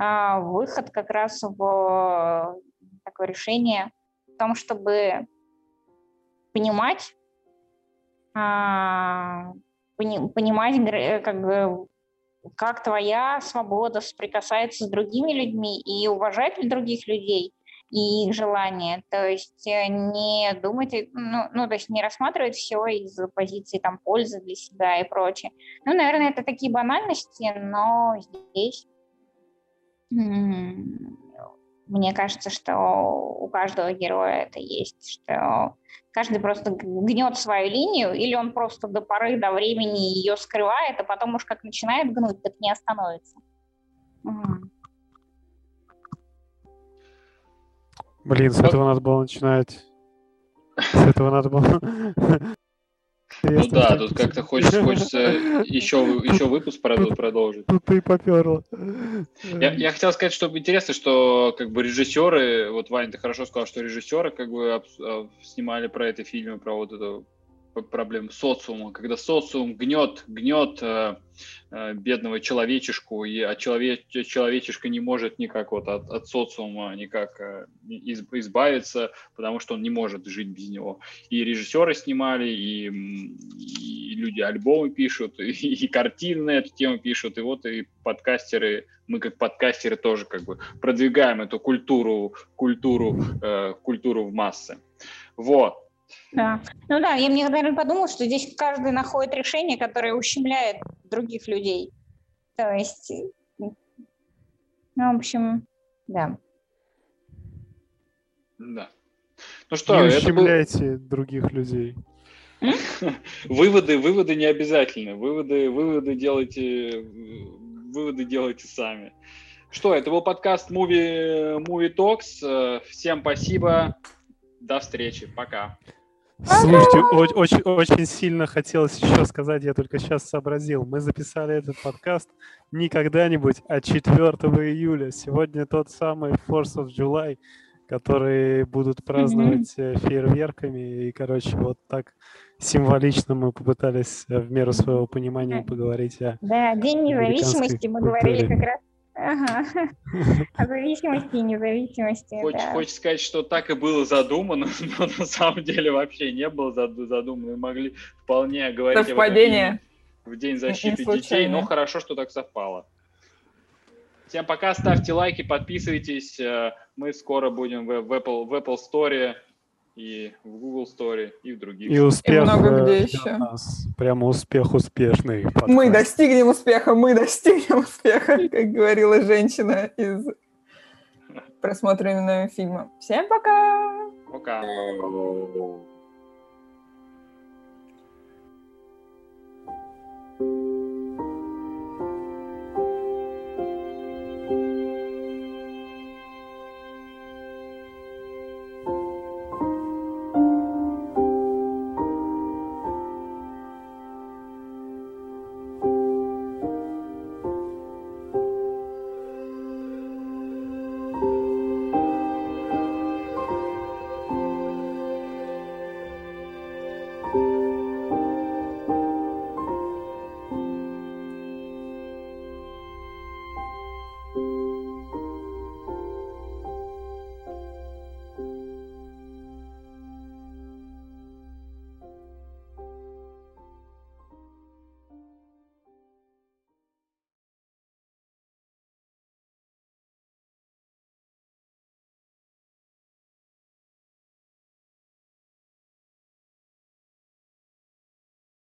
выход как раз в такое решение том, чтобы понимать, а, понимать, э, как бы, как твоя свобода соприкасается с другими людьми и уважать других людей и их желания. То есть э, не думать, ну, ну, то есть не рассматривать все из позиции там пользы для себя и прочее. Ну, наверное, это такие банальности, но здесь мне кажется, что у каждого героя это есть, что каждый просто гнет свою линию, или он просто до поры, до времени ее скрывает, а потом уж как начинает гнуть, так не остановится. Блин, с этого надо было начинать. С этого надо было ну да, тут как-то хочется, хочется еще, еще выпуск продолжить. Тут ты поперло. Я, я хотел сказать, что интересно, что как бы режиссеры, вот Ваня, ты хорошо сказал, что режиссеры как бы а, снимали про это фильмы, про вот эту проблем социума, когда социум гнет, гнет э, э, бедного человечешку, и а человек, человечешка не может никак вот от, от социума никак э, из, избавиться, потому что он не может жить без него. И режиссеры снимали, и, и люди альбомы пишут, и, и картины на эту тему пишут, и вот и подкастеры, мы как подкастеры тоже как бы продвигаем эту культуру, культуру, э, культуру в массы. Вот. Да. Ну да, я мне, наверное, подумал, что здесь каждый находит решение, которое ущемляет других людей. То есть, ну, в общем, да. Да. Ну что, не ущемляйте был... других людей. Выводы, выводы не обязательны. Выводы, выводы делайте, выводы делайте сами. Что, это был подкаст Movie, Movie Talks. Всем спасибо. До встречи. Пока. Слушайте, очень, очень сильно хотелось еще сказать, я только сейчас сообразил. Мы записали этот подкаст не когда-нибудь, а 4 июля. Сегодня тот самый Force of July, который будут праздновать mm-hmm. фейерверками. И, короче, вот так символично мы попытались э, в меру своего понимания поговорить о Да, День независимости мы говорили как раз Ага. О зависимости и независимости. Хочешь, да. хочешь сказать, что так и было задумано, но на самом деле вообще не было задумано. Мы могли вполне говорить Совпадение. в День защиты детей, но хорошо, что так совпало. Всем пока, ставьте лайки, подписывайтесь. Э, мы скоро будем в Apple, в Apple Store и в Google Store, и в других. И успех. И много э, где еще. Нас. Прямо успех успешный. Подкаст. Мы достигнем успеха, мы достигнем успеха, как говорила женщина из просмотренного фильма. Всем пока! Пока!